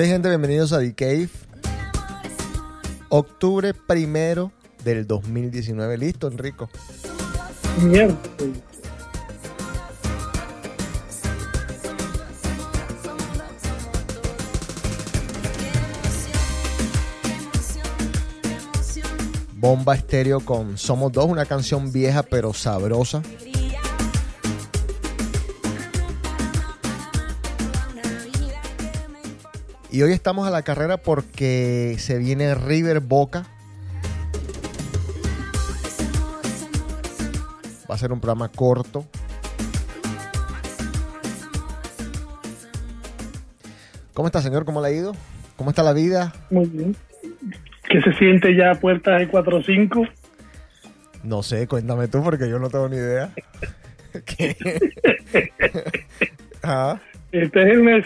Ok, gente, bienvenidos a The Cave. Octubre primero del 2019. Listo, Enrico. Mierda. Bomba estéreo con Somos Dos, una canción vieja pero sabrosa. Y hoy estamos a la carrera porque se viene River Boca. Va a ser un programa corto. ¿Cómo está, señor? ¿Cómo le ha ido? ¿Cómo está la vida? Muy bien. ¿Qué se siente ya a puertas de 4-5? No sé, cuéntame tú porque yo no tengo ni idea. ¿Qué? Ah, Este es el mes.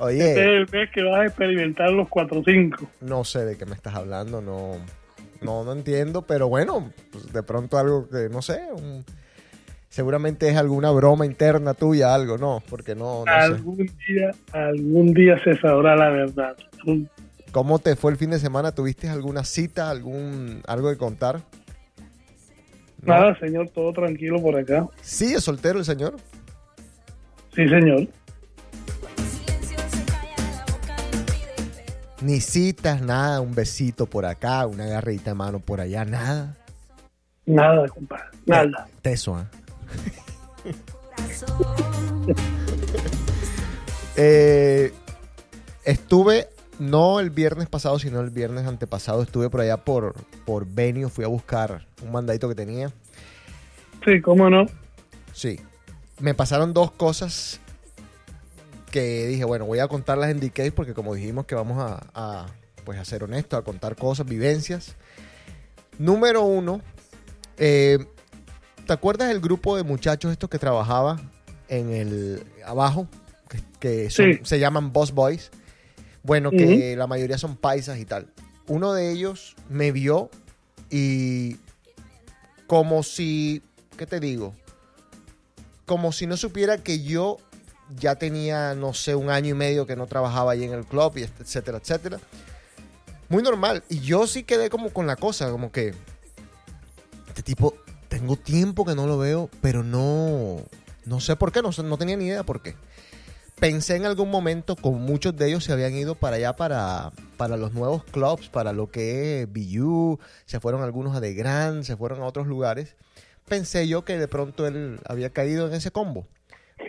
Este es el mes que vas a experimentar los 4-5. no sé de qué me estás hablando, no, no, no entiendo, pero bueno, pues de pronto algo que, no sé, un- seguramente es alguna broma interna tuya, algo, no, porque no, no sé. Algún día, algún día se sabrá la verdad. ¿Cómo te fue el fin de semana? ¿Tuviste alguna cita, algún, algo de contar? ¿No? Nada, señor, todo tranquilo por acá. ¿Sí es soltero el señor? Sí, señor. Ni citas, nada, un besito por acá, una agarrita de mano por allá, nada. Nada, compadre. Nada. Teso, ¿ah? Eh, estuve, no el viernes pasado, sino el viernes antepasado, estuve por allá por, por Venio, fui a buscar un mandadito que tenía. Sí, cómo no. Sí. Me pasaron dos cosas que dije, bueno, voy a contarlas en DK porque como dijimos que vamos a, a, pues a ser honestos, a contar cosas, vivencias. Número uno, eh, ¿te acuerdas del grupo de muchachos estos que trabajaba en el abajo? Que, que son- Sí. se llaman Boss Boys. Bueno, que la mayoría son paisas y tal. Uno de ellos me vio y como si, ¿qué te digo? Como si no supiera que yo ya tenía, no sé, un año y medio que no trabajaba ahí en el club, y et- etcétera, etcétera. Muy normal. Y yo sí quedé como con la cosa, como que este tipo, tengo tiempo que no lo veo, pero no, no sé por qué, no, no tenía ni idea por qué. Pensé en algún momento, con muchos de ellos se habían ido para allá, para, para los nuevos clubs, para lo que es BU, se fueron algunos a The Grand, se fueron a otros lugares. Pensé yo que de pronto él había caído en ese combo,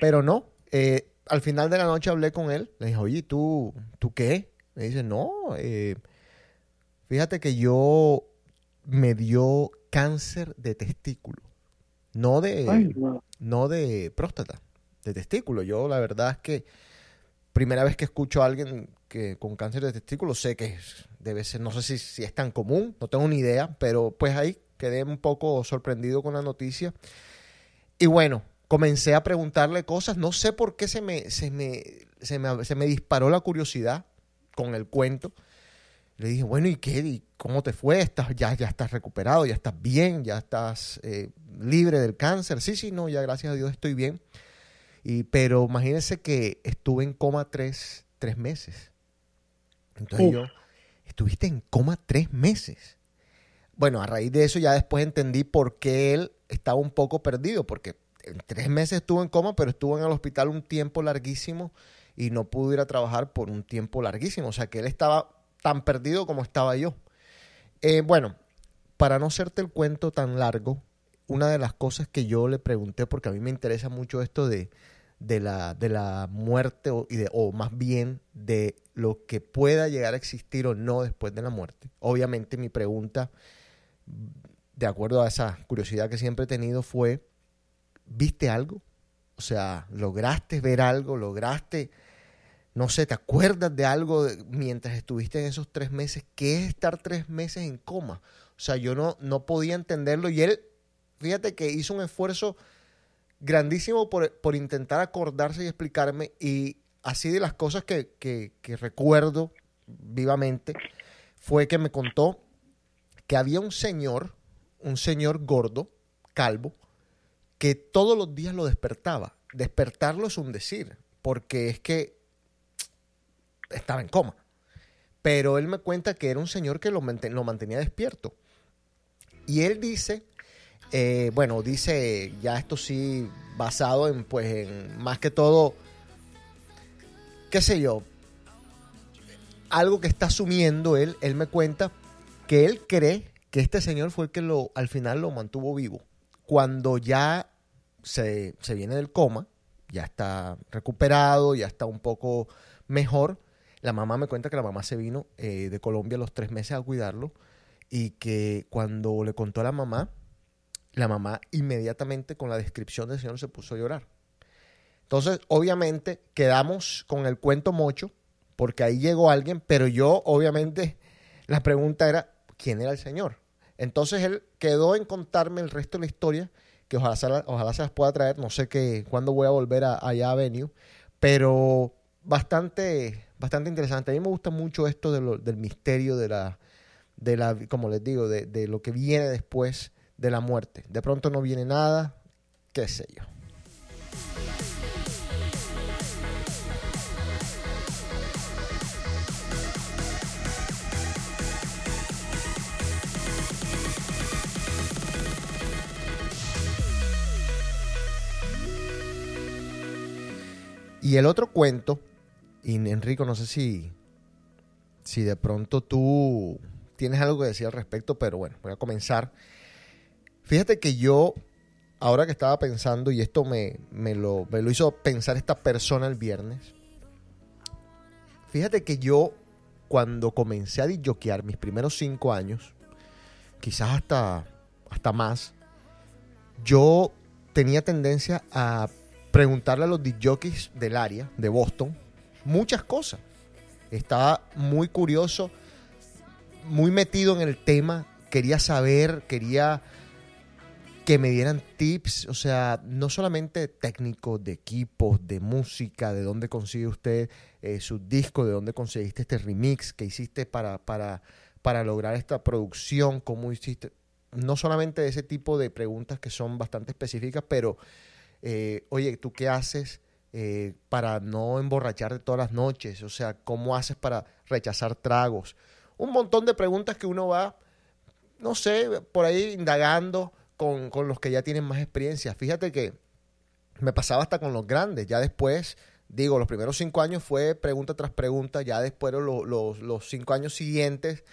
pero no. Eh, al final de la noche hablé con él, le dije, oye, ¿tú, ¿tú qué? Me dice, no, eh, fíjate que yo me dio cáncer de testículo, no de Ay, no. no de próstata, de testículo. Yo la verdad es que primera vez que escucho a alguien que con cáncer de testículo sé que debe ser, no sé si, si es tan común, no tengo ni idea, pero pues ahí quedé un poco sorprendido con la noticia. Y bueno, comencé a preguntarle cosas, no sé por qué se me, se me, se me, se me disparó la curiosidad con el cuento. Le dije, bueno, ¿y qué? ¿Y cómo te fue? ¿Estás, ya, ya estás recuperado, ya estás bien, ya estás eh, libre del cáncer. Sí, sí, no, ya gracias a Dios estoy bien. Y, pero imagínense que estuve en coma tres, tres meses. Entonces yo, estuviste en coma tres meses. Bueno, a raíz de eso ya después entendí por qué él estaba un poco perdido, porque tres meses estuvo en coma, pero estuvo en el hospital un tiempo larguísimo y no pudo ir a trabajar por un tiempo larguísimo. O sea que él estaba tan perdido como estaba yo. Eh, bueno, para no hacerte el cuento tan largo, una de las cosas que yo le pregunté, porque a mí me interesa mucho esto de, de la, de la muerte o, y de, o más bien de lo que pueda llegar a existir o no después de la muerte. Obviamente mi pregunta, de acuerdo a esa curiosidad que siempre he tenido, fue, ¿viste algo? O sea, ¿lograste ver algo? ¿Lograste, no sé, te acuerdas de algo de- mientras estuviste en esos tres meses? ¿Qué es estar tres meses en coma? O sea, yo no, no podía entenderlo y él, fíjate que hizo un esfuerzo grandísimo por, por intentar acordarse y explicarme y así de las cosas que, que- que recuerdo vivamente fue que me contó que había un señor, un señor gordo, calvo, que todos los días lo despertaba. Despertarlo es un decir, porque es que estaba en coma. Pero él me cuenta que era un señor que lo, manten- lo mantenía despierto. Y él dice, eh, bueno, dice ya esto sí basado en, pues, en más que todo, qué sé yo, algo que está asumiendo él, él me cuenta que él cree que este señor fue el que lo, al final lo mantuvo vivo. Cuando ya se, se viene del coma, ya está recuperado, ya está un poco mejor, la mamá me cuenta que la mamá se vino eh, de Colombia a los tres meses a cuidarlo y que cuando le contó a la mamá, la mamá inmediatamente con la descripción del señor se puso a llorar. Entonces, obviamente, quedamos con el cuento mocho, porque ahí llegó alguien, pero yo, obviamente, la pregunta era, ¿quién era el señor? Entonces, él quedó en contarme el resto de la historia, que ojalá se, ojalá se las pueda traer, no sé qué, cuándo voy a volver a, allá a pero bastante, bastante interesante. A mí me gusta mucho esto del misterio de la, de la, como les digo, de, de lo que viene después de la muerte. De pronto no viene nada, qué sé yo. Y el otro cuento, y Enrico, no sé si, si de pronto tú tienes algo que decir al respecto, pero bueno, voy a comenzar. Fíjate que yo, ahora que estaba pensando, y esto me, me lo, me lo hizo pensar esta persona el viernes, fíjate que yo, cuando comencé a disjoquear mis primeros cinco años, quizás hasta, hasta más, yo tenía tendencia a preguntarle a los disjockeys del área, de Boston, muchas cosas. Estaba muy curioso, muy metido en el tema, quería saber, quería que me dieran tips, o sea, no solamente técnicos de equipos, de música, de dónde consigue usted eh, su disco, de dónde conseguiste este remix que hiciste para, para, para lograr esta producción, cómo hiciste, no solamente ese tipo de preguntas que son bastante específicas, pero, eh, oye, ¿tú qué haces eh, para no emborracharte todas las noches? O sea, ¿cómo haces para rechazar tragos? Un montón de preguntas que uno va, no sé, por ahí indagando con, con los que ya tienen más experiencia. Fíjate que me pasaba hasta con los grandes, ya después, digo, los primeros cinco años fue pregunta tras pregunta, ya después los, los, los cinco años siguientes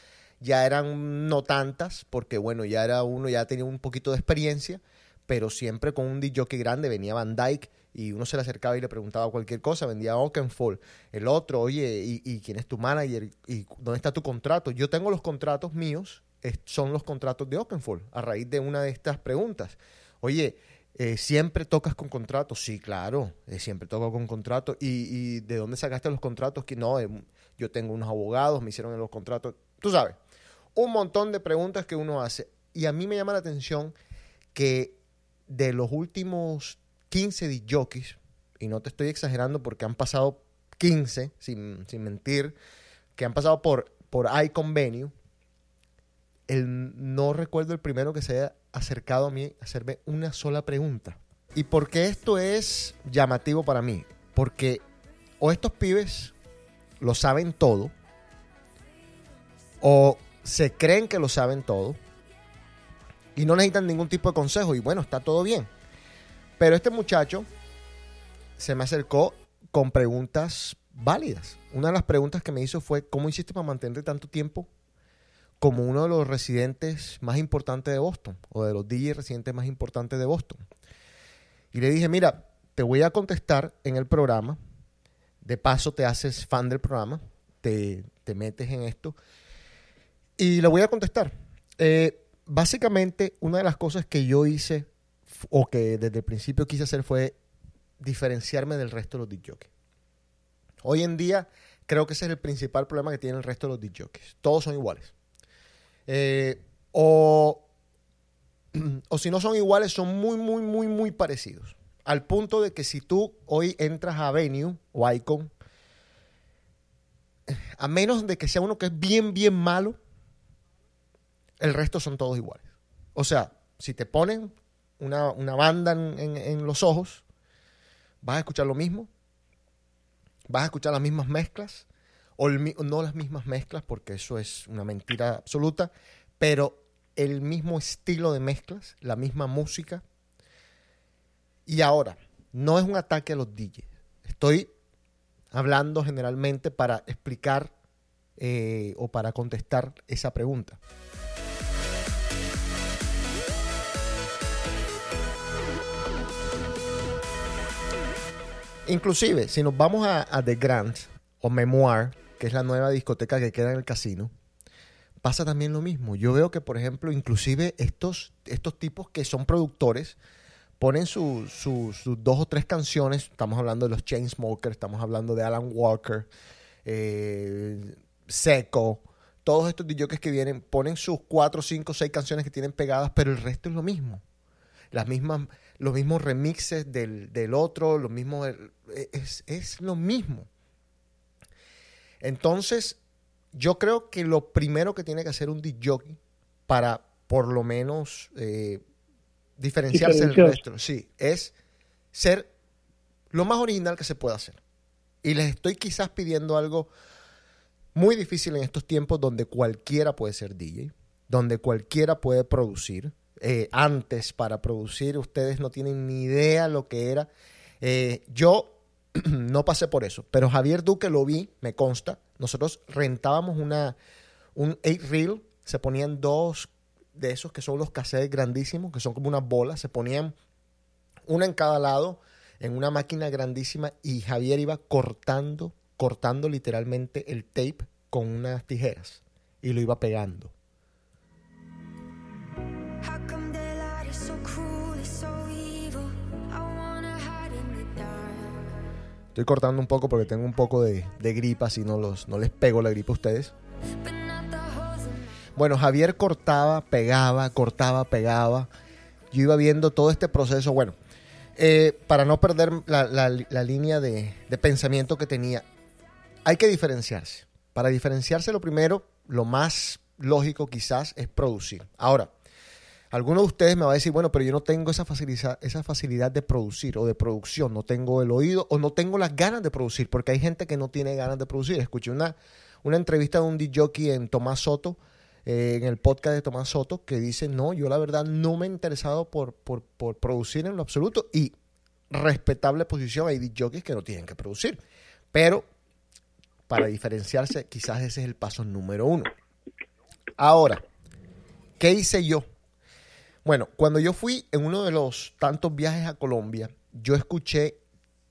ya eran no tantas, porque bueno, ya era uno, ya tenía un poquito de experiencia, pero siempre con un DJ grande, venía Van Dyke y uno se le acercaba y le preguntaba cualquier cosa, vendía Oakenfold, el otro, oye, ¿y, quién es tu manager? ¿Y dónde está tu contrato? Yo tengo los contratos míos, son los contratos de Oakenfold, a raíz de una de estas preguntas. Oye, eh, ¿siempre tocas con contratos? Sí, claro, eh, siempre toco con contratos. ¿Y, y de dónde sacaste los contratos? Que no, eh, yo tengo unos abogados, me hicieron los contratos. Tú sabes, un montón de preguntas que uno hace. Y a mí me llama la atención que de los últimos 15 disc jockeys, y no te estoy exagerando porque han pasado 15, sin, sin mentir, que han pasado por, por iConvenio, el, no recuerdo el primero que se haya acercado a mí a hacerme una sola pregunta. ¿Y por qué esto es llamativo para mí? Porque o estos pibes lo saben todo, o se creen que lo saben todo, y no necesitan ningún tipo de consejo, y bueno, está todo bien. Pero este muchacho se me acercó con preguntas válidas. Una de las preguntas que me hizo fue, ¿cómo hiciste para mantenerte tanto tiempo como uno de los residentes más importantes de Boston, o de los DJ residentes más importantes de Boston? Y le dije, mira, te voy a contestar en el programa. De paso, te haces fan del programa, te, te metes en esto y le voy a contestar. Eh, básicamente, una de las cosas que yo hice o que desde el principio quise hacer fue diferenciarme del resto de los disc jockeys. Hoy en día, creo que ese es el principal problema que tiene el resto de los disc jockeys. Todos son iguales. Eh, o, o si no son iguales, son muy, muy, muy, muy parecidos. Al punto de que si tú hoy entras a Venue o Icon, a menos de que sea uno que es bien, bien malo, el resto son todos iguales. O sea, si te ponen una, una banda en, en- los ojos, vas a escuchar lo mismo, vas a escuchar las mismas mezclas, o no las mismas mezclas, porque eso es una mentira absoluta, pero el mismo estilo de mezclas, la misma música. Y ahora, no es un ataque a los DJs. Estoy hablando generalmente para explicar eh, o para contestar esa pregunta. Inclusive, si nos vamos a, The Grand o Memoir, que es la nueva discoteca que queda en el casino, pasa también lo mismo. Yo veo que, por ejemplo, inclusive estos, estos tipos que son productores ponen su- su- sus dos o tres canciones. Estamos hablando de los Chainsmokers, estamos hablando de Alan Walker, eh, Seco, todos estos DJs que vienen, ponen sus cuatro, cinco, seis canciones que tienen pegadas, pero el resto es lo mismo. Las mismas, los mismos remixes del, del otro, los mismos, es, es lo mismo. Entonces, yo creo que lo primero que tiene que hacer un DJ para por lo menos eh, diferenciarse del resto, sí, es ser lo más original que se pueda hacer. Y les estoy quizás pidiendo algo muy difícil en estos tiempos donde cualquiera puede ser DJ, donde cualquiera puede producir. Eh, antes, para producir, ustedes no tienen ni idea lo que era. Eh, yo no pasé por eso, pero Javier Duque lo vi, me consta. Nosotros rentábamos una, un 8 reel, se ponían dos de esos que son los cassettes grandísimos, que son como unas bolas, se ponían una en cada lado en una máquina grandísima y Javier iba cortando, cortando literalmente el tape con unas tijeras y lo iba pegando. Estoy cortando un poco porque tengo un poco de, gripa, si no, los, no les pego la gripa a ustedes. Bueno, Javier cortaba, pegaba, cortaba, pegaba. Yo iba viendo todo este proceso. Bueno, eh, para no perder la, línea de pensamiento que tenía, hay que diferenciarse. Para diferenciarse, lo primero, lo más lógico quizás es producir. Ahora, alguno de ustedes me va a decir, bueno, pero yo no tengo esa facilidad, esa facilidad de producir o de producción, no tengo el oído o no tengo las ganas de producir, porque hay gente que no tiene ganas de producir. Escuché una, entrevista de un DJ en Tomás Soto, eh, en el podcast de Tomás Soto, que dice, no, yo la verdad no me he interesado por, por, por producir en lo absoluto y respetable posición, hay DJs que no tienen que producir, pero para diferenciarse quizás ese es el paso número uno. Ahora, ¿qué hice yo? Bueno, cuando yo fui en uno de los tantos viajes a Colombia, yo escuché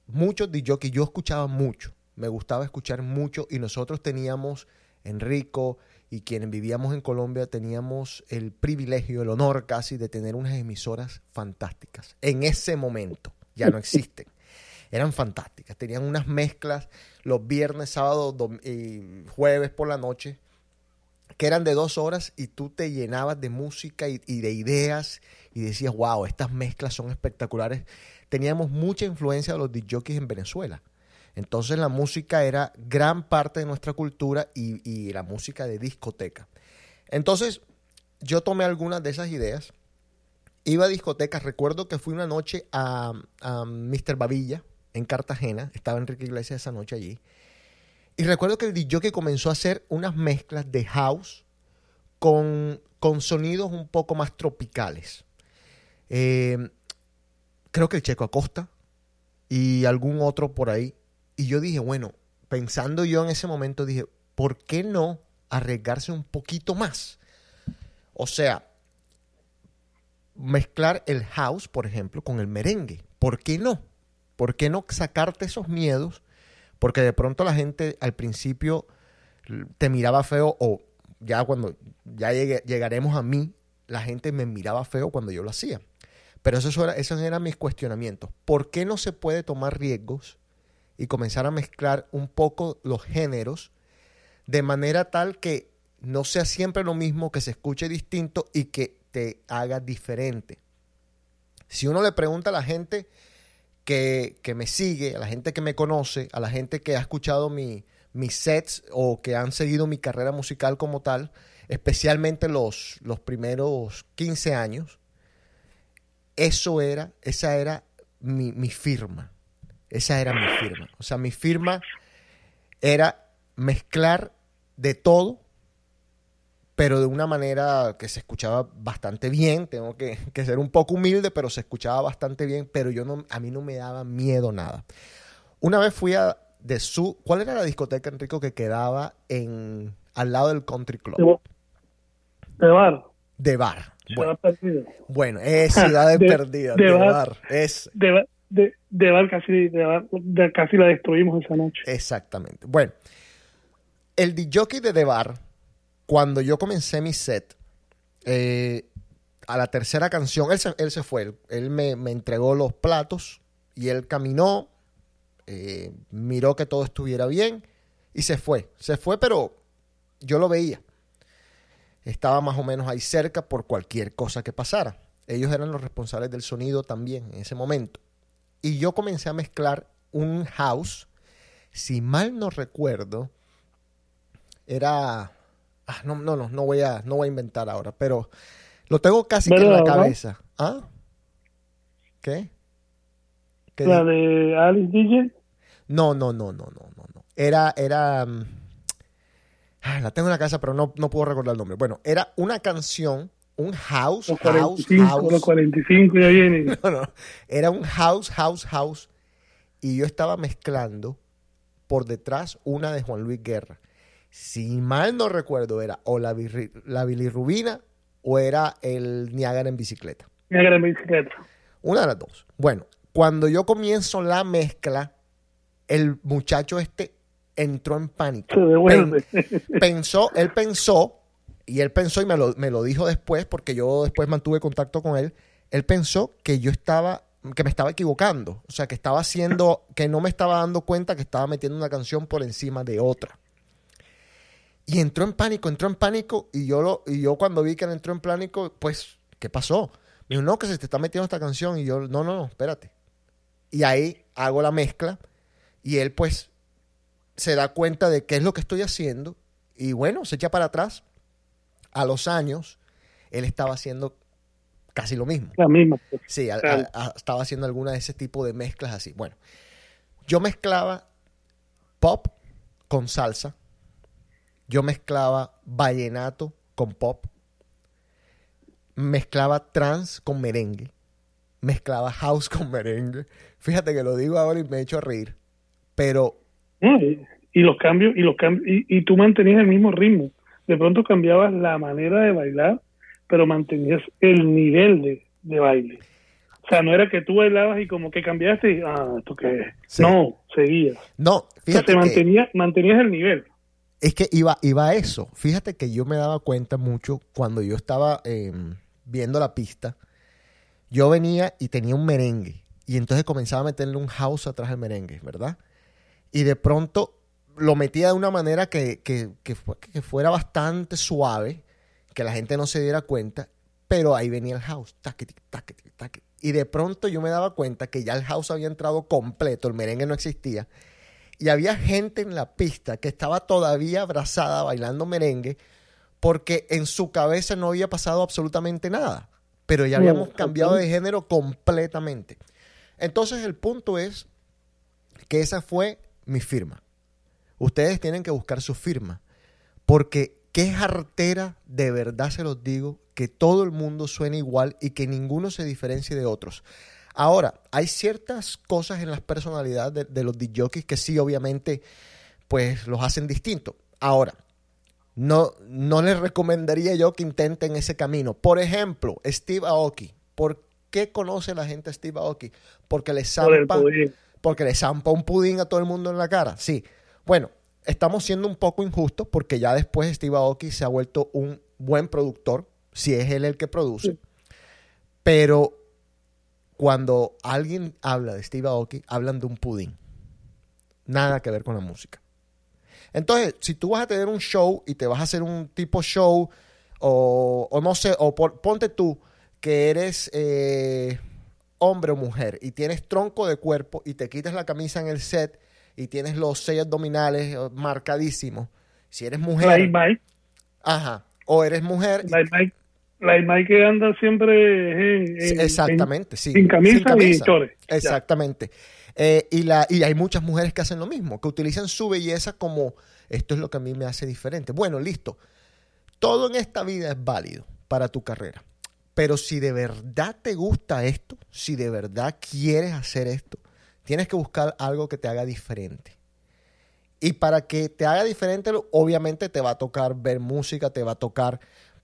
muchos que yo escuchaba mucho, me gustaba escuchar mucho y nosotros teníamos, Enrico y quienes vivíamos en Colombia, teníamos el privilegio, el honor casi de tener unas emisoras fantásticas. En ese momento, ya no existen. Eran fantásticas, tenían unas mezclas los viernes, sábados y jueves por la noche que eran de dos horas y tú te llenabas de música y, de ideas y decías, wow, estas mezclas son espectaculares. Teníamos mucha influencia de los DJs en Venezuela. Entonces la música era gran parte de nuestra cultura y, y la música de discoteca. Entonces yo tomé algunas de esas ideas, iba a discotecas, recuerdo que fui una noche a, a Mr. Babilla en Cartagena, estaba Enrique Iglesias esa noche allí, y recuerdo que el DJ comenzó a hacer unas mezclas de house con, con sonidos un poco más tropicales. Eh, creo que el Checo Acosta y algún otro por ahí. Y yo dije, bueno, pensando yo en ese momento, dije, ¿por qué no arriesgarse un poquito más? O sea, mezclar el house, por ejemplo, con el merengue. ¿Por qué no? ¿Por qué no sacarte esos miedos? Porque de pronto la gente al principio te miraba feo o ya cuando ya llegaremos a mí, la gente me miraba feo cuando yo lo hacía. Pero esos, esos eran mis cuestionamientos. ¿Por qué no se puede tomar riesgos y comenzar a mezclar un poco los géneros de manera tal que no sea siempre lo mismo, que se escuche distinto y que te haga diferente? Si uno le pregunta a la gente que, que me sigue, a la gente que me conoce, a la gente que ha escuchado mi- mis sets o que han seguido mi carrera musical como tal, especialmente los, los primeros 15 años, eso era, esa era mi, mi firma. Esa era mi firma. O sea, mi firma era mezclar de todo, pero de una manera que se escuchaba bastante bien. Tengo que, que ser un poco humilde, pero se escuchaba bastante bien, pero yo no, a mí no me daba miedo nada. Una vez fui a de su, ¿cuál era la discoteca, Enrico, que quedaba en al lado del Country De, Club? de bar. De bar. Bueno, perdido. bueno, es ciudades De- perdidas, de de bar. bar. Es De, bar- de, de bar casi, de bar, de- casi la destruimos esa noche. Exactamente. Bueno, el DJ de The Bar, cuando yo comencé mi set, eh, a la tercera canción, él se, él se fue, él, me, me entregó los platos y él caminó, eh, miró que todo estuviera bien y se fue. Se fue, pero yo lo veía. Estaba más o menos ahí cerca por cualquier cosa que pasara. Ellos eran los responsables del sonido también en ese momento. Y yo comencé a mezclar un house si mal no recuerdo, era. Ah, no, no, no, no voy, a, no voy a inventar ahora, pero lo tengo casi que en la cabeza. ¿Ah? ¿Qué? ¿Qué La de Alice DJ, No, no, no, no, no, no, no. Era, era. mm, ah, la tengo en la casa, pero no, no puedo recordar el nombre. Bueno, era una canción, un house, los house, 45, house. los 45 ya vienen. No, no. Era un house, house, house. Y yo estaba mezclando por detrás una de Juan Luis Guerra. Si mal no recuerdo, era o la, la bilirrubina o era el Niágara en bicicleta. Una gran bicicleta. Una de las dos. Bueno, cuando yo comienzo la mezcla, el muchacho este entró en pánico. Se devuelve. pensó, él pensó, y él pensó y me lo, me lo dijo después, porque yo después mantuve contacto con él, él pensó que yo estaba, que me estaba equivocando, o sea, que estaba haciendo, que no me estaba dando cuenta que estaba metiendo una canción por encima de otra. Y entró en pánico, entró en pánico, y yo, lo, y yo cuando vi que él entró en pánico, pues, ¿qué pasó? Me dijo, no, que se te está metiendo esta canción, y yo, no, no, no, espérate. Y ahí hago la mezcla, y él pues se da cuenta de qué es lo que estoy haciendo y bueno, se echa para atrás. A los años, él estaba haciendo casi lo mismo. La misma. pues. Sí, a- Claro. a- a- estaba haciendo alguna de ese tipo de mezclas así. Bueno, yo mezclaba pop con salsa. Yo mezclaba vallenato con pop. Mezclaba trans con merengue. Mezclaba house con merengue. Fíjate que lo digo ahora y me he hecho reír. Pero y, los cambios, y los cambios, y, y tú mantenías el mismo ritmo. De pronto cambiabas la manera de bailar, pero mantenías el nivel de, de baile. O sea, no era que tú bailabas y como que cambiaste y, ah, ¿esto qué es? Sí. No, seguías. no, O sea, fíjate te que- mantenías el nivel. Es que iba, iba a eso. Fíjate que yo me daba cuenta mucho cuando yo estaba eh, viendo la pista. Yo venía y tenía un merengue. Y entonces comenzaba a meterle un house atrás del merengue, ¿verdad? Y de pronto lo metía de una manera que, que, que fu- que fuera bastante suave, que la gente no se diera cuenta, pero ahí venía el house. Y de pronto yo me daba cuenta que ya el house había entrado completo, el merengue no existía. Y había gente en la pista que estaba todavía abrazada bailando merengue porque en su cabeza no había pasado absolutamente nada. Pero ya habíamos cambiado de género completamente. Entonces el punto es que esa fue mi firma. Ustedes tienen que buscar su firma. Porque qué jartera, de verdad se los digo, que todo el mundo suene igual y que ninguno se diferencie de otros. Ahora, hay ciertas cosas en las personalidades de, de los DJs que sí, obviamente, pues los hacen distintos. Ahora, no, no les recomendaría yo que intenten ese camino. Por ejemplo, Steve Aoki. ¿Por qué conoce la gente a Steve Aoki? Porque le zampa, porque le zampa un pudín a todo el mundo en la cara. Sí. Bueno, estamos siendo un poco injustos porque ya después Steve Aoki se ha vuelto un buen productor, si es él el que produce. Pero cuando alguien habla de Steve Aoki, hablan de un pudín. Nada que ver con la música. Entonces, si tú vas a tener un show y te vas a hacer un tipo show, o, o no sé, o por- ponte tú que eres eh, hombre o mujer y tienes tronco de cuerpo y te quitas la camisa en el set y tienes los sellos abdominales eh, marcadísimos. Si eres mujer, La Mike, ajá, o eres mujer, la Mike, la Mike que anda siempre en, Sí, en- Exactamente, sí. sin camisa ni chores. Ya. Exactamente. Eh, y, la, y hay muchas mujeres que hacen lo mismo, que utilizan su belleza como esto es lo que a mí me hace diferente. Bueno, listo. Todo en esta vida es válido para tu carrera. Pero si de verdad te gusta esto, si de verdad quieres hacer esto, tienes que buscar algo que te haga diferente. Y para que te haga diferente, obviamente te va a tocar ver música, te va a tocar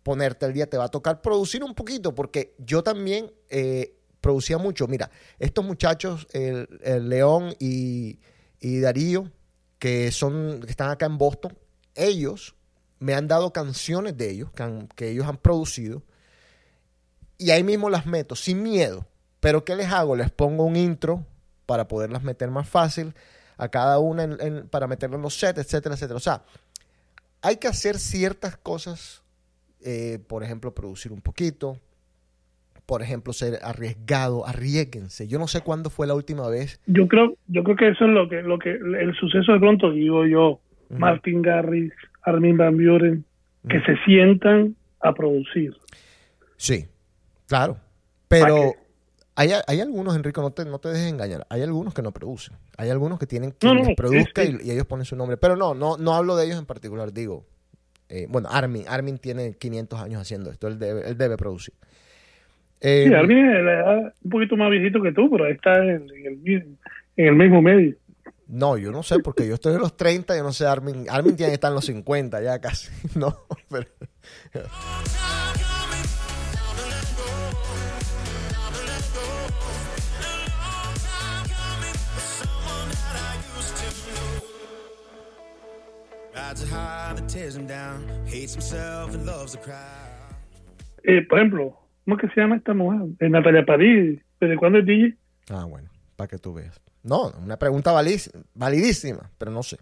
ponerte al día, te va a tocar producir un poquito, porque yo también eh, producía mucho. Mira, estos muchachos, el, el León y, y Darío, que, son, que están acá en Boston, ellos me han dado canciones de ellos, que, que ellos han producido, y ahí mismo las meto, sin miedo. Pero ¿qué les hago? Les pongo un intro para poderlas meter más fácil a cada una en- para meterlo en los sets, etcétera, etcétera. O sea, hay que hacer ciertas cosas, eh, por ejemplo, producir un poquito, por ejemplo, ser arriesgado, arriesguense. Yo no sé cuándo fue la última vez. Yo creo, yo creo que eso es lo que, lo que el suceso de pronto digo yo, Ujú. Martin Garrix, Armin Van Buren, que se sientan a producir. Sí, claro. Pero hay, hay algunos, Enrico, no te, no te dejes engañar. Hay algunos que no producen. Hay algunos que tienen No, quien no, produzca. Y, y ellos ponen su nombre. Pero no, no, no hablo de ellos en particular. Digo, eh, bueno, Armin. Armin tiene 500 años haciendo esto. Él debe, él debe producir. Eh, Sí, Armin es un poquito más viejito que tú, pero ahí está en, en el, mismo- en el mismo medio. No, yo no sé, porque yo estoy en los 30, yo no sé, Armin, Armin tiene que estar en los 50 ya casi, no, pero... Eh, por ejemplo, ¿cómo es que se llama esta mujer? Eh, Natalia París. ¿Desde cuándo es DJ? Ah, bueno, para que tú veas. No, una pregunta validísima, pero no sé.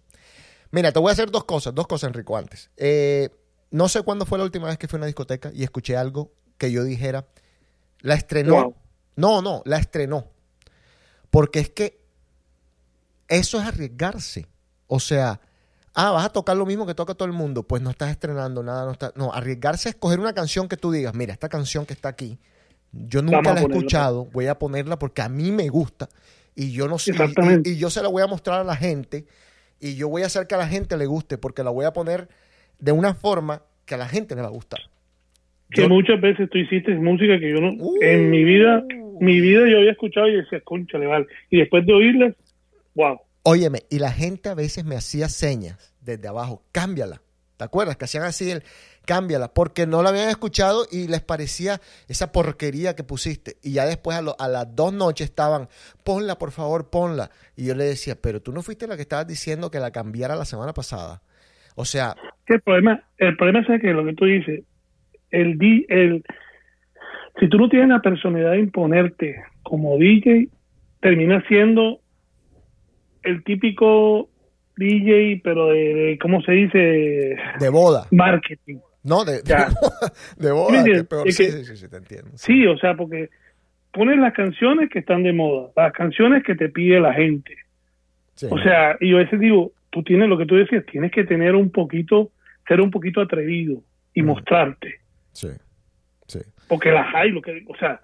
Mira, te voy a hacer dos cosas, dos cosas, Enrico, antes. Eh, no sé cuándo fue la última vez que fui a una discoteca y escuché algo que yo dijera, la estrenó. Wow. No, no, la estrenó. Porque es que eso es arriesgarse. O sea, ah, vas a tocar lo mismo que toca todo el mundo, pues no estás estrenando nada, no está, no, arriesgarse es coger una canción que tú digas, mira, esta canción que está aquí, yo nunca Vamos a la he escuchado, voy a ponerla porque a mí me gusta y yo no sé, y- y, yo se la voy a mostrar a la gente y yo voy a hacer que a la gente le guste porque la voy a poner de una forma que a la gente le va a gustar. Que Yo- muchas veces tú hiciste música que yo no... Uh. En mi vida, mi vida yo había escuchado y decía, concha, vale. Y después de oírlas, wow. Óyeme, y la gente a veces me hacía señas desde abajo, cámbiala. ¿Te acuerdas? Que hacían así el, cámbiala, porque no la habían escuchado y les parecía esa porquería que pusiste. Y ya después a, lo- a las dos noches estaban, ponla, por favor, ponla. Y yo le decía, pero tú no fuiste la que estabas diciendo que la cambiara la semana pasada. O sea, el problema, el problema es que lo que tú dices, el, el si tú no tienes la personalidad de imponerte como DJ, termina siendo el típico DJ, pero de, de ¿cómo se dice? de boda. Marketing. No, de, Ya. de boda, ¿Me que entiendes? peor. Es Sí, que- sí, sí, sí, te entiendo. Sí, o sea, porque pones las canciones que están de moda, las canciones que te pide la gente. Sí. O sea, y yo a veces digo, tú tienes lo que tú decías, tienes que tener un poquito, ser un poquito atrevido y Mm. mostrarte. sí, sí. porque las hay, lo que, o sea,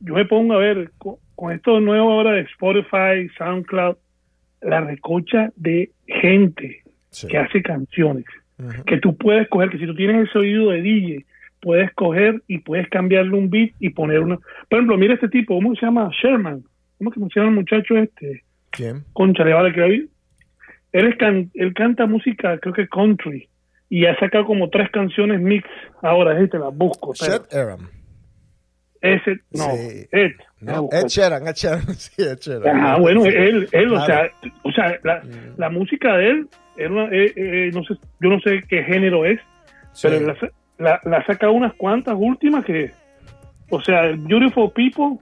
yo me pongo a ver con, con esto nuevo ahora de Spotify, SoundCloud, la recocha de gente sí. que hace canciones, que tú puedes coger, que si tú tienes ese oído de DJ, puedes coger y puedes cambiarle un beat y poner una, por ejemplo, mira este tipo, ¿cómo se llama? Sherman, ¿cómo que se llama el muchacho este? ¿Quién? Concha, le vale que él, él, es can- él canta música, creo que country, y ha sacado como tres canciones mix, ahora, este, las busco. Seth Aram. Ese, no, Sí. Ed. No, Ah, Ed Sheeran, Ed Sheeran, sí, Ed Sheeran. Ajá, bueno, él, él o, sea, o sea, la, la música de él, una- eh, eh, no sé, yo no sé qué género es, Sí. pero la, la, la saca unas cuantas últimas que, o sea, el Beautiful People,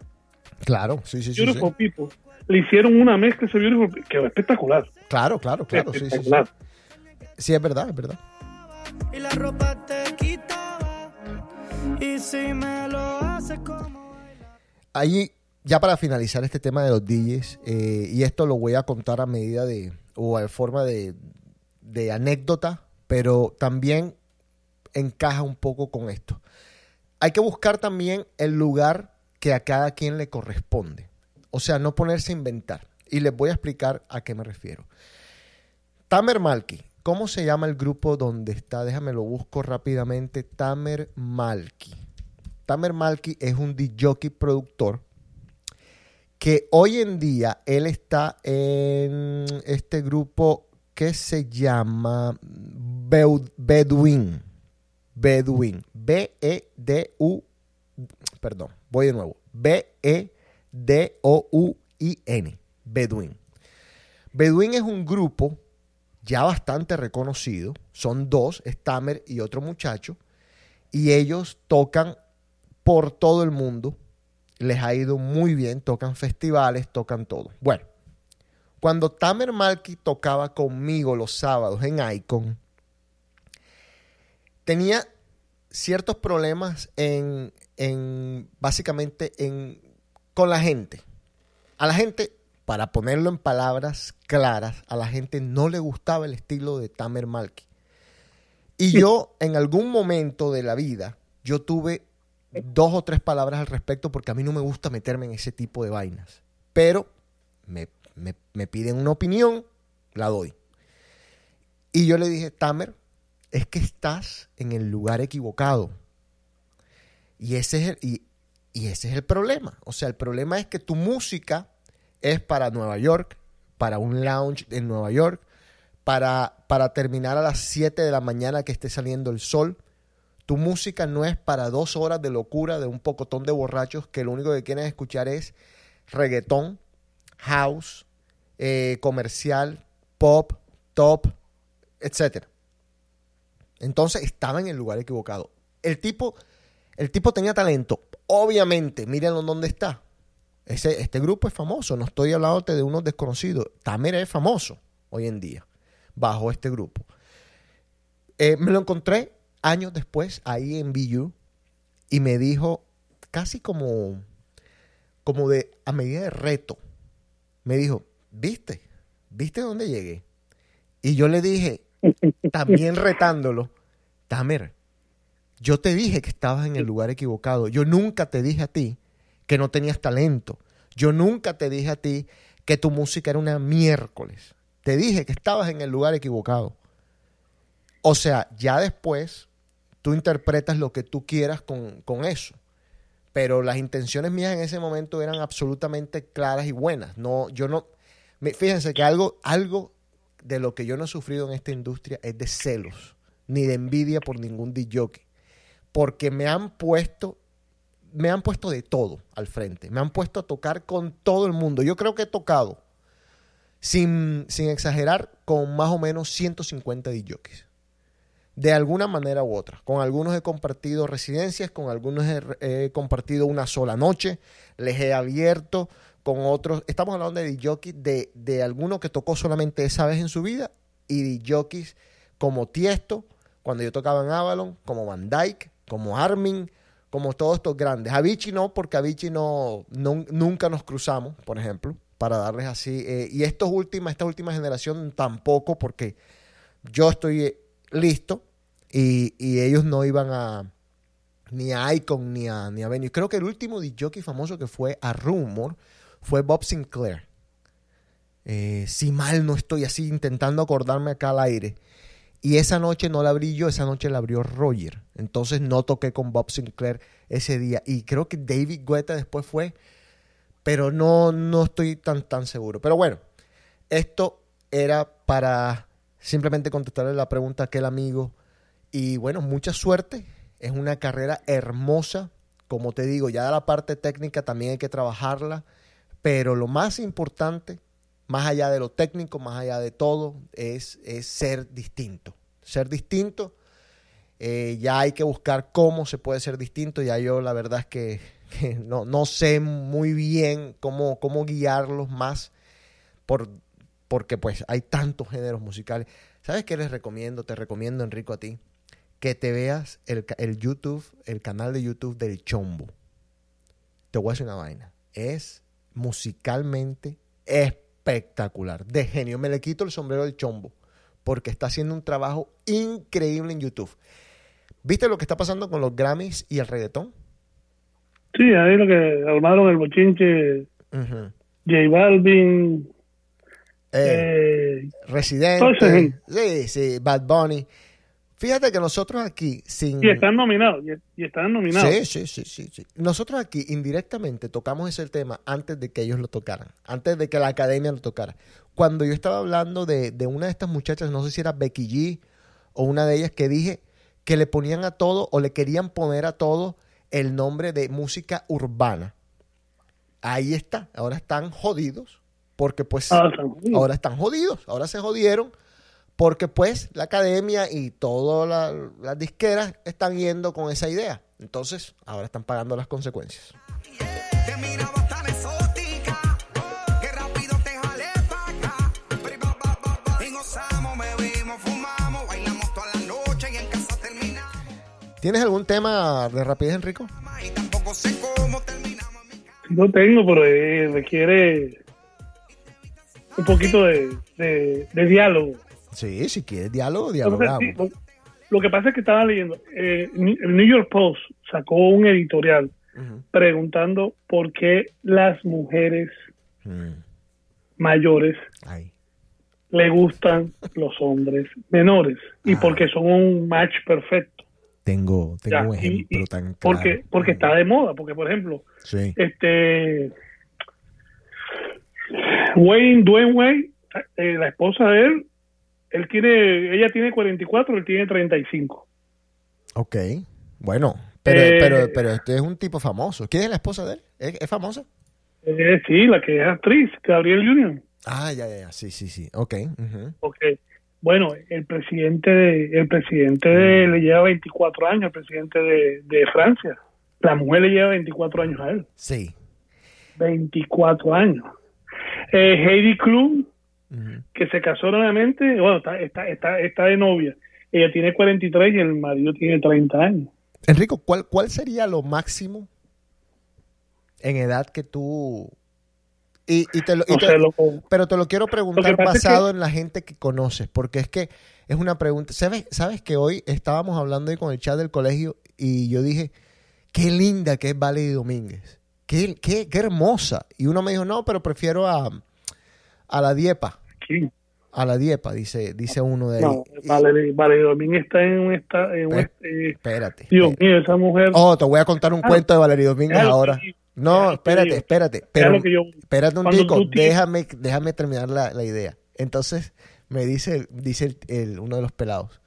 Claro, sí, sí, sí, sí. Beautiful People, le hicieron una mezcla ese Beautiful People, que es espectacular, Claro, claro, claro, sí, sí, sí. Sí, es verdad, es verdad. y la ropa te. Y si me lo haces como. Ahí, ya para finalizar este tema de los DJs, eh, y esto lo voy a contar a medida de, o en forma de, de anécdota, pero también encaja un poco con esto. Hay que buscar también el lugar que a cada quien le corresponde. O sea, no ponerse a inventar. Y les voy a explicar a qué me refiero. Tamer Malki. ¿Cómo se llama el grupo donde está? Déjame lo busco rápidamente. Tamer Malki. Tamer Malki es un DJ productor que hoy en día él está en este grupo que se llama Bedouin. Bedouin. B-E-D-U. Perdón, voy de nuevo. B-E-D-O-U-I-N. Bedouin. Bedouin es un grupo ya bastante reconocido. Son dos, es Tamer y otro muchacho. Y ellos tocan por todo el mundo. Les ha ido muy bien, tocan festivales, tocan todo. Bueno, cuando Tamer Malky tocaba conmigo los sábados en Icon, tenía ciertos problemas en, en básicamente en, con la gente. A la gente, para ponerlo en palabras claras, a la gente no le gustaba el estilo de Tamer Malky. Y yo, en algún momento de la vida, yo tuve dos o tres palabras al respecto porque a mí no me gusta meterme en ese tipo de vainas. Pero me, me- piden una opinión, la doy. Y yo le dije, Tamer, es que estás en el lugar equivocado. Y ese es el, y ese es el problema. O sea, el problema es que tu música es para Nueva York, para un lounge en Nueva York, para, para terminar a las 7 de la mañana que esté saliendo el sol. Tu música no es para dos horas de locura de un pocotón de borrachos que lo único que quieren escuchar es reggaetón, house, eh, comercial, pop, top, etcétera. Entonces estaba en el lugar equivocado. El tipo, el tipo tenía talento. Obviamente, mírenlo dónde está. Ese, este grupo es famoso. No estoy hablando de unos desconocidos. Tamer es famoso hoy en día bajo este grupo. Eh, me lo encontré años después ahí en BU y me dijo casi como, como de a medida de reto. Me dijo, ¿viste? ¿Viste dónde llegué? Y yo le dije, también retándolo, Tamer, yo te dije que estabas en el lugar equivocado. Yo nunca te dije a ti que no tenías talento. Yo nunca te dije a ti que tu música era una miércoles. Te dije que estabas en el lugar equivocado. O sea, ya después tú interpretas lo que tú quieras con, con eso. Pero las intenciones mías en ese momento eran absolutamente claras y buenas. No, yo no. Fíjense que algo, algo de lo que yo no he sufrido en esta industria es de celos, ni de envidia por ningún DJ. Porque me han puesto, me han puesto de todo al frente. Me han puesto a tocar con todo el mundo. Yo creo que he tocado, sin, sin exagerar, con más o menos 150 DJs. De alguna manera u otra. Con algunos he compartido residencias, con algunos he, compartido una sola noche, les he abierto, con otros. Estamos hablando de DJs de, de alguno que tocó solamente esa vez en su vida y DJs como Tiesto, cuando yo tocaba en Avalon, como Van Dyke, como Armin, como todos estos grandes. Avicii no, porque Avicii no, nunca nos cruzamos, por ejemplo, para darles así. eh, y estos última, esta última generación tampoco, porque yo estoy eh, listo y, y ellos no iban a ni a Icon ni a, ni a Venue. Creo que el último DJ famoso que fue a Rumor fue Bob Sinclair. Eh, si mal no estoy así intentando acordarme acá al aire. Y esa noche no la abrí yo, esa noche la abrió Roger. Entonces no toqué con Bob Sinclair ese día. Y creo que David Guetta después fue, pero no, no estoy tan, tan seguro. Pero bueno, esto era para simplemente contestarle la pregunta a aquel amigo. Y bueno, mucha suerte. Es una carrera hermosa como te digo, ya la parte técnica también hay que trabajarla, pero lo más importante, más allá de lo técnico, más allá de todo, es, es ser distinto. Ser distinto, eh, ya hay que buscar cómo se puede ser distinto, ya yo la verdad es que, no, no sé muy bien cómo, cómo guiarlos más, por, porque pues hay tantos géneros musicales. ¿Sabes qué les recomiendo? Te recomiendo, Enrico, a ti que te veas el, el YouTube, el canal de YouTube del Chombo. Te voy a decir una vaina. Es musicalmente espectacular. De genio. Me le quito el sombrero del Chombo. Porque está haciendo un trabajo increíble en YouTube. ¿Viste lo que está pasando con los Grammys y el reggaetón? Sí, ahí lo que armaron el bochinche, Ujú. J Balvin, Eh, eh, Residente. Sí, sí, Bad Bunny. Fíjate que nosotros aquí, sin. y están nominados, y, están nominados. Sí, sí, sí, sí, sí. Nosotros aquí indirectamente tocamos ese tema antes de que ellos lo tocaran, antes de que la academia lo tocara. Cuando yo estaba hablando de, de una de estas muchachas, no sé si era Becky G o una de ellas que dije que le ponían a todo o le querían poner a todo el nombre de música urbana. Ahí está, ahora están jodidos porque pues Ah, están jodidos. ahora están jodidos, ahora se jodieron porque pues la academia y todas la- las disqueras están yendo con esa idea. Entonces, ahora están pagando las consecuencias. ¿Tienes algún tema de rapidez, Enrico? Lo tengo, pero eh, requiere un poquito de, de- de diálogo. Sí, si quieres diálogo, Entonces, dialogamos. sí, lo, que pasa es que estaba leyendo, eh, el New York Post sacó un editorial preguntando por qué las mujeres Mm, mayores le gustan los hombres menores y Ah. porque son un match perfecto. Tengo, tengo Ya, un ejemplo y tan claro. porque porque está de moda, porque por ejemplo, Sí. este Wayne Dwayne eh, la esposa de él, él tiene ella tiene 44, él tiene 35. Ok. Bueno, pero, Eh, pero, pero este es un tipo famoso. ¿Quién es la esposa de él? ¿Es, es famosa? Eh, sí, la que es actriz, Gabriel Union. Ah, ya, ya, ya. Sí, sí, sí. Ok. porque bueno el presidente de, el presidente de, le lleva 24 años el presidente de, de Francia la mujer le lleva 24 años a él Sí. 24 años eh, Heidi Klum Que se casó nuevamente bueno está, está, está, está de novia ella tiene 43 y el marido tiene 30 años Enrico, ¿cuál, ¿cuál sería lo máximo en edad que tú... Y, y te lo, y no te- sé loco pero te lo quiero preguntar Lo es basado en la gente que conoces, porque es que es una pregunta. ¿Sabes, ¿Sabes que hoy estábamos hablando ahí con el chat del colegio y yo dije, qué linda que es Valerie Domínguez? Qué, qué, qué hermosa. Y uno me dijo, no, pero prefiero a, a la Diepa. ¿Quién? A la Diepa, dice, dice uno de ahí. no Valerie, Valerie Domínguez está en un esta, en un Eh, est- eh, espérate. Dios mío esa mujer Oh, te voy a contar un Ah, cuento de Valerie Domínguez ahora. No, espérate, espérate. Es Pero, espérate un tico, déjame, déjame terminar la, la idea. Entonces, me dice, dice el, el- uno de los pelados.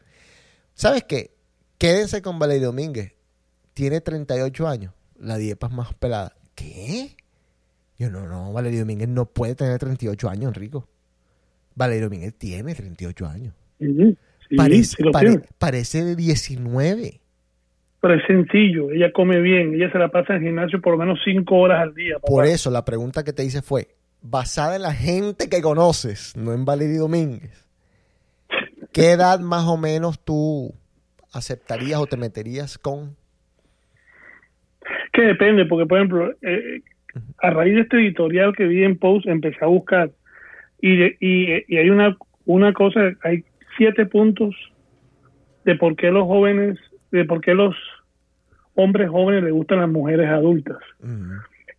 ¿Sabes qué? Quédense con Valeria Domínguez. Tiene 38 años. La diepa es más pelada. ¿Qué? Yo no, no, Valeria Domínguez no puede tener 38 años, Enrico. Valeria Domínguez tiene 38 años. Sí, sí, parece, sí lo pare- tiene. parece de 19. pero es sencillo, ella come bien, ella se la pasa en gimnasio por lo menos cinco horas al día. papá. Por eso la pregunta que te hice fue, basada en la gente que conoces, no en Valeria Domínguez, ¿qué edad más o menos tú aceptarías o te meterías con? Que depende, porque por ejemplo, eh, a raíz de este editorial que vi en Post, empecé a buscar y, de- y, y hay una, una cosa, hay siete puntos de por qué los jóvenes, de por qué los hombres jóvenes les gustan las mujeres adultas.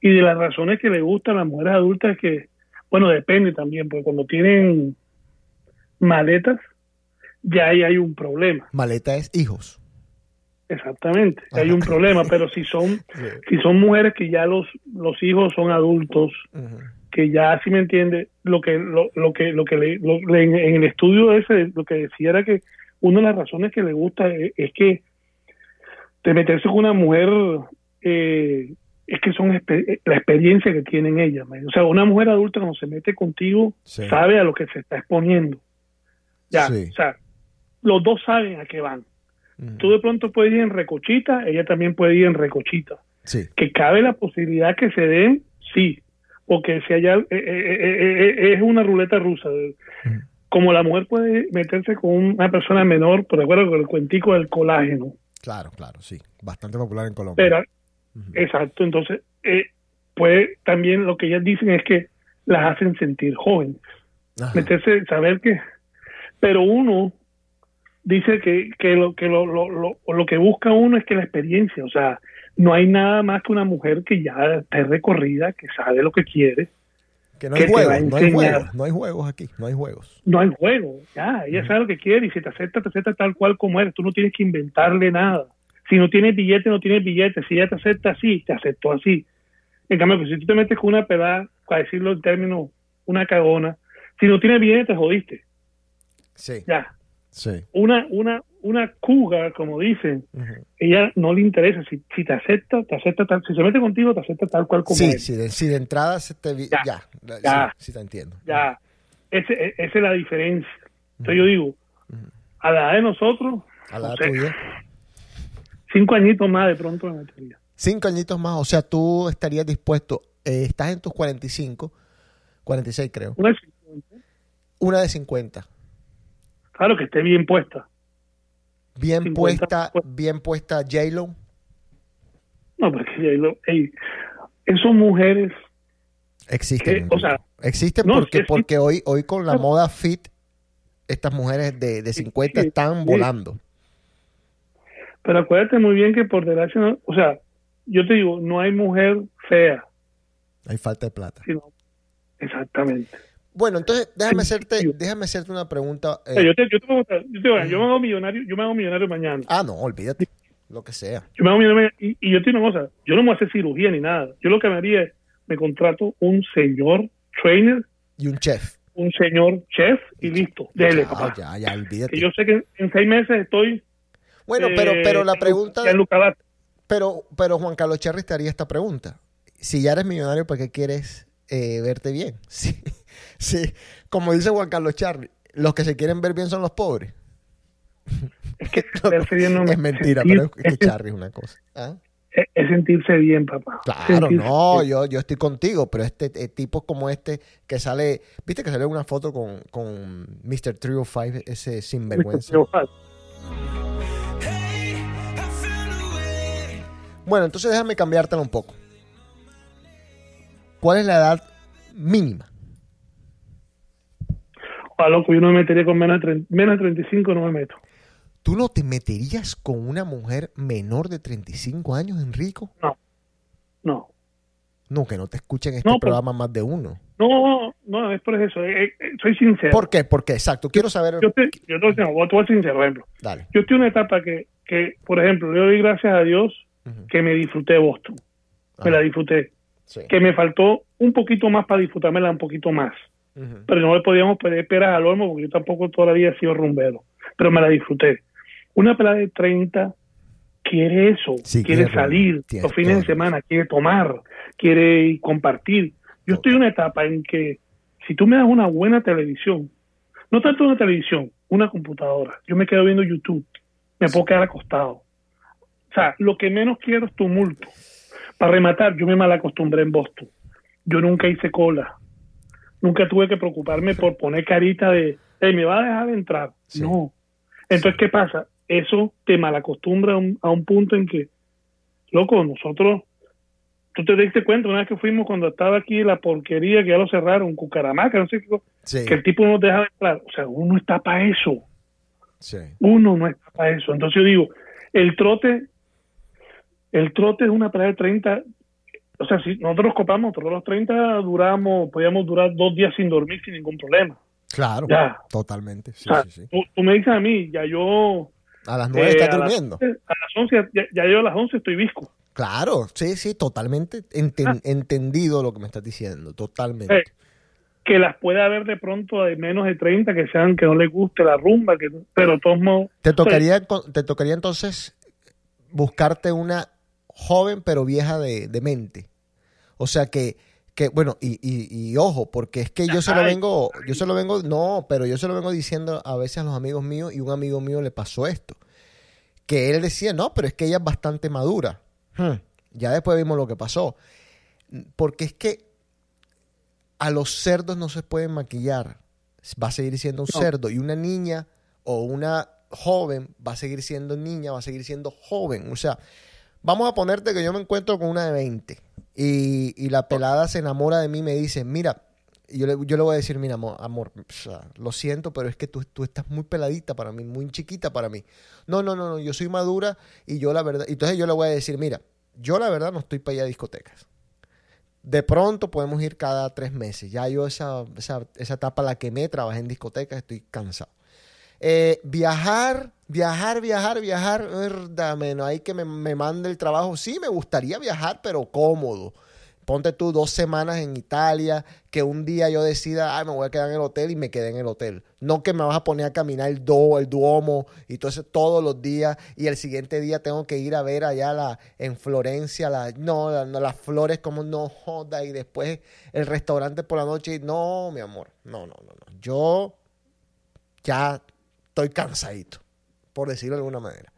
Y de las razones que le gustan las mujeres adultas es que, bueno, depende también, porque cuando tienen maletas, ya ahí hay un problema. maleta es hijos. Exactamente, Ajá. hay un problema, pero si son si son mujeres que ya los los hijos son adultos. Que ya si me entiende, lo que lo, lo que lo que le, lo- le- en, el estudio ese lo que decía era que una de las razones que le gusta es, es que de meterse con una mujer eh, es que son expe- la experiencia que tienen ellas. O sea, una mujer adulta cuando se mete contigo Sí. sabe a lo que se está exponiendo. Ya, Sí. o sea, los dos saben a qué van. Tú de pronto puedes ir en recochita, ella también puede ir en recochita. Sí. Que cabe la posibilidad que se den, sí, porque si allá eh, eh, eh, es una ruleta rusa. Como la mujer puede meterse con una persona menor, por acuerdo con el cuentico del colágeno. Claro, claro, sí. Bastante popular en Colombia. Pero, exacto, entonces, puede también lo que ellas dicen es que las hacen sentir jóvenes. Ajá. meterse, saber que, pero uno dice que, que, lo, que lo, lo, lo, lo que busca uno es que la experiencia, o sea, no hay nada más que una mujer que ya esté recorrida, que sabe lo que quiere, Que no hay juegos, no hay juegos, no hay juegos aquí, no hay juegos. no hay juego, ya, ella sabe lo que quiere y si te acepta, te acepta tal cual como eres, tú no tienes que inventarle nada. Si no tienes billete, no tienes billete, si ella te acepta así, te aceptó así. En cambio, pues, si tú te metes con una pedada, para decirlo en términos, una cagona, si no tienes billete, te jodiste, Sí, ya. sí. una, una, una cougar, como dicen, ella no le interesa. Si, si te acepta, te acepta tal, si se mete contigo, te acepta tal cual como Sí, es. sí, de, sí, de entrada se te Ya, ya, ya. Sí, sí te entiendo. Ya, ese, e- esa es la diferencia. Entonces yo digo, a la edad de nosotros, A la edad sé, tuya. cinco añitos más de pronto me metería. Cinco añitos más, o sea, tú estarías dispuesto, eh, estás en tus 45, 46 creo, Una de 50, una de 50, claro que esté bien puesta. Bien 50, puesta, pues. bien puesta J-Lo. No, porque ey, lo- ey, esas mujeres, Existen. Que, o sea, existen no, porque, porque hoy, hoy con la moda fit, estas mujeres de, de 50 sí, están sí. volando. pero acuérdate muy bien que por desgracia, no- o sea, yo te digo, no hay mujer fea, Hay falta de plata. sino exactamente. Bueno, entonces déjame hacerte, déjame hacerte una pregunta. eh, yo, te, yo, te voy a contar, yo, te voy a- yo me hago millonario, yo me hago millonario mañana. ah, no, olvídate. Lo que sea. Yo me hago millonario y, y yo te digo una cosa, yo no me voy a hacer cirugía ni nada. Yo lo que me haría es, me contrato un señor trainer, Y un chef. un señor chef y listo, dele, ya, papá. ya, ya, olvídate. Que yo sé que en seis meses estoy... Bueno, pero, eh, pero la pregunta, pero, pero Juan Carlos Cherry te haría esta pregunta. Si ya eres millonario, ¿para qué quieres eh, verte bien? Sí, sí, como dice Juan Carlos Cherry, los que se quieren ver bien son los pobres. Es que no me- es mentira, sentir- pero es que Charry es una cosa. ¿Ah? es, sentirse bien, papá. Claro, Sentirse no, bien. yo, yo estoy contigo, pero este eh, tipo como este que sale, viste que salió una foto con, con Mr. 305, ese sinvergüenza. Bueno, entonces déjame cambiártela un poco. ¿Cuál es la edad mínima? Ah, loco, yo no me metería con menos de, 30 menos de 35, no me meto. ¿Tú no te meterías con una mujer menor de 35 años, Enrico? No. No, que no te escuchen en este No, pues- programa más de uno. No, no, es por eso. eh, eh, soy sincero. ¿Por qué? Porque, exacto, quiero saber. Yo te, yo te, no, voy a ser sincero, por ejemplo. Dale. Yo estoy en una etapa que, que, por ejemplo, le doy gracias a Dios que me disfruté Boston. Me Ah. la disfruté. Sí. Que me faltó un poquito más para disfrutármela un poquito más. Pero no le podíamos pedir peras al olmo porque yo tampoco todavía he sido rumbero. Pero me la disfruté. Una pelada de 30 quiere eso, Sí, quiere quiere salir los fines de semana, quiere tomar, quiere compartir. Yo estoy en una etapa en que si tú me das una buena televisión, no tanto una televisión, una computadora, yo me quedo viendo YouTube, me puedo quedar acostado. O sea, lo que menos quiero es tumulto. Para rematar, yo me mal acostumbré en Boston. Yo nunca hice cola. Nunca tuve que preocuparme por poner carita de, hey, ¿me va a dejar entrar? Sí. No. Entonces, ¿qué pasa? Eso te malacostumbra a un, a un punto en que, loco, nosotros, tú te diste cuenta una vez que fuimos cuando estaba aquí la porquería que ya lo cerraron, Cucaramaca, no sé qué, Sí, que el tipo no nos dejaba entrar. O sea, uno está para eso. sí. Uno no está para eso. Entonces yo digo, el trote, el trote es una pelea de 30. O sea, si nosotros nos copamos, nosotros los 30 duramos, podíamos durar dos días sin dormir sin ningún problema. Claro, Ya. totalmente. Sí, o sea, sí, sí. Tú, tú me dices a mí, ya yo... A las 9 eh, estás las durmiendo. 11, a las 11, ya, ya yo a las 11 estoy visco. Claro, sí, sí, totalmente enten- Ah. entendido lo que me estás diciendo, totalmente. Eh, que las puede haber de pronto de menos de 30 que sean que no les guste la rumba, que pero todos modos... ¿Te tocaría, te tocaría entonces buscarte una joven pero vieja de, de mente. O sea que, que bueno, y, y, y ojo, porque es que yo se lo vengo, yo se lo vengo, no, pero yo se lo vengo diciendo a veces a los amigos míos y un amigo mío le pasó esto. Que él decía, no, pero es que ella es bastante madura. Hmm, Ya después vimos lo que pasó. Porque es que a los cerdos no se pueden maquillar. Va a seguir siendo un No. cerdo. Y una niña o una joven va a seguir siendo niña, va a seguir siendo joven. O sea, vamos a ponerte que yo me encuentro con una de 20 y, y la pelada se enamora de mí y me dice, mira, yo le, yo le voy a decir, mira, amor, amor, lo siento, pero es que tú, tú estás muy peladita para mí, muy chiquita para mí. No, no, no, no, yo soy madura y yo la verdad, entonces yo le voy a decir, mira, yo la verdad no estoy para ir a discotecas. De pronto podemos ir cada tres meses. Ya yo esa, esa, esa etapa la quemé, trabajé en discotecas, estoy cansado. Eh, viajar, viajar, viajar, viajar, dame, no hay que me, me mande el trabajo. Sí, me gustaría viajar, pero cómodo. Ponte tú dos semanas en Italia, que un día yo decida, ay, me voy a quedar en el hotel y me quedé en el hotel. No que me vas a poner a caminar el, do, el Duomo y todo eso todos los días y el siguiente día tengo que ir a ver allá la, en Florencia, la, no, no, las flores como no joda y después el restaurante por la noche. No, mi amor, no, no, no, no. Yo ya estoy cansadito, por decirlo de alguna manera.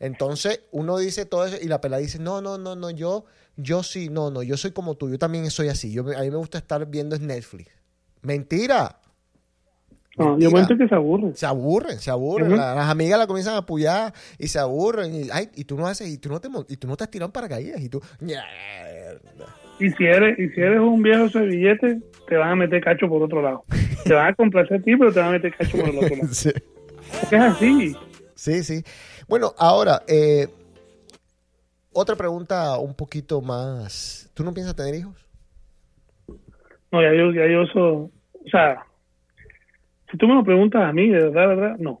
Entonces uno dice todo eso y la pelada dice, no, no, no, no, yo, yo sí, no, no, yo soy como tú, yo también soy así, yo, a mí me gusta estar viendo Netflix. Mentira, No, yo momento que se aburre. se aburren, se aburren, las amigas la comienzan a apoyar y se aburren y, ay, y tú no haces, y tú no te, y tú no te has tirado en paracaídas y tú. Y si eres, y si eres un viejo ese billete, te van a meter cacho por otro lado. Te van a complacer a ti, pero te van a meter cacho por el otro lado. sí. Porque es así. Sí, sí. Bueno, ahora, eh, otra pregunta un poquito más. ¿Tú no piensas tener hijos? No, ya yo, ya yo eso, o sea, si tú me lo preguntas a mí, de verdad, de verdad, no.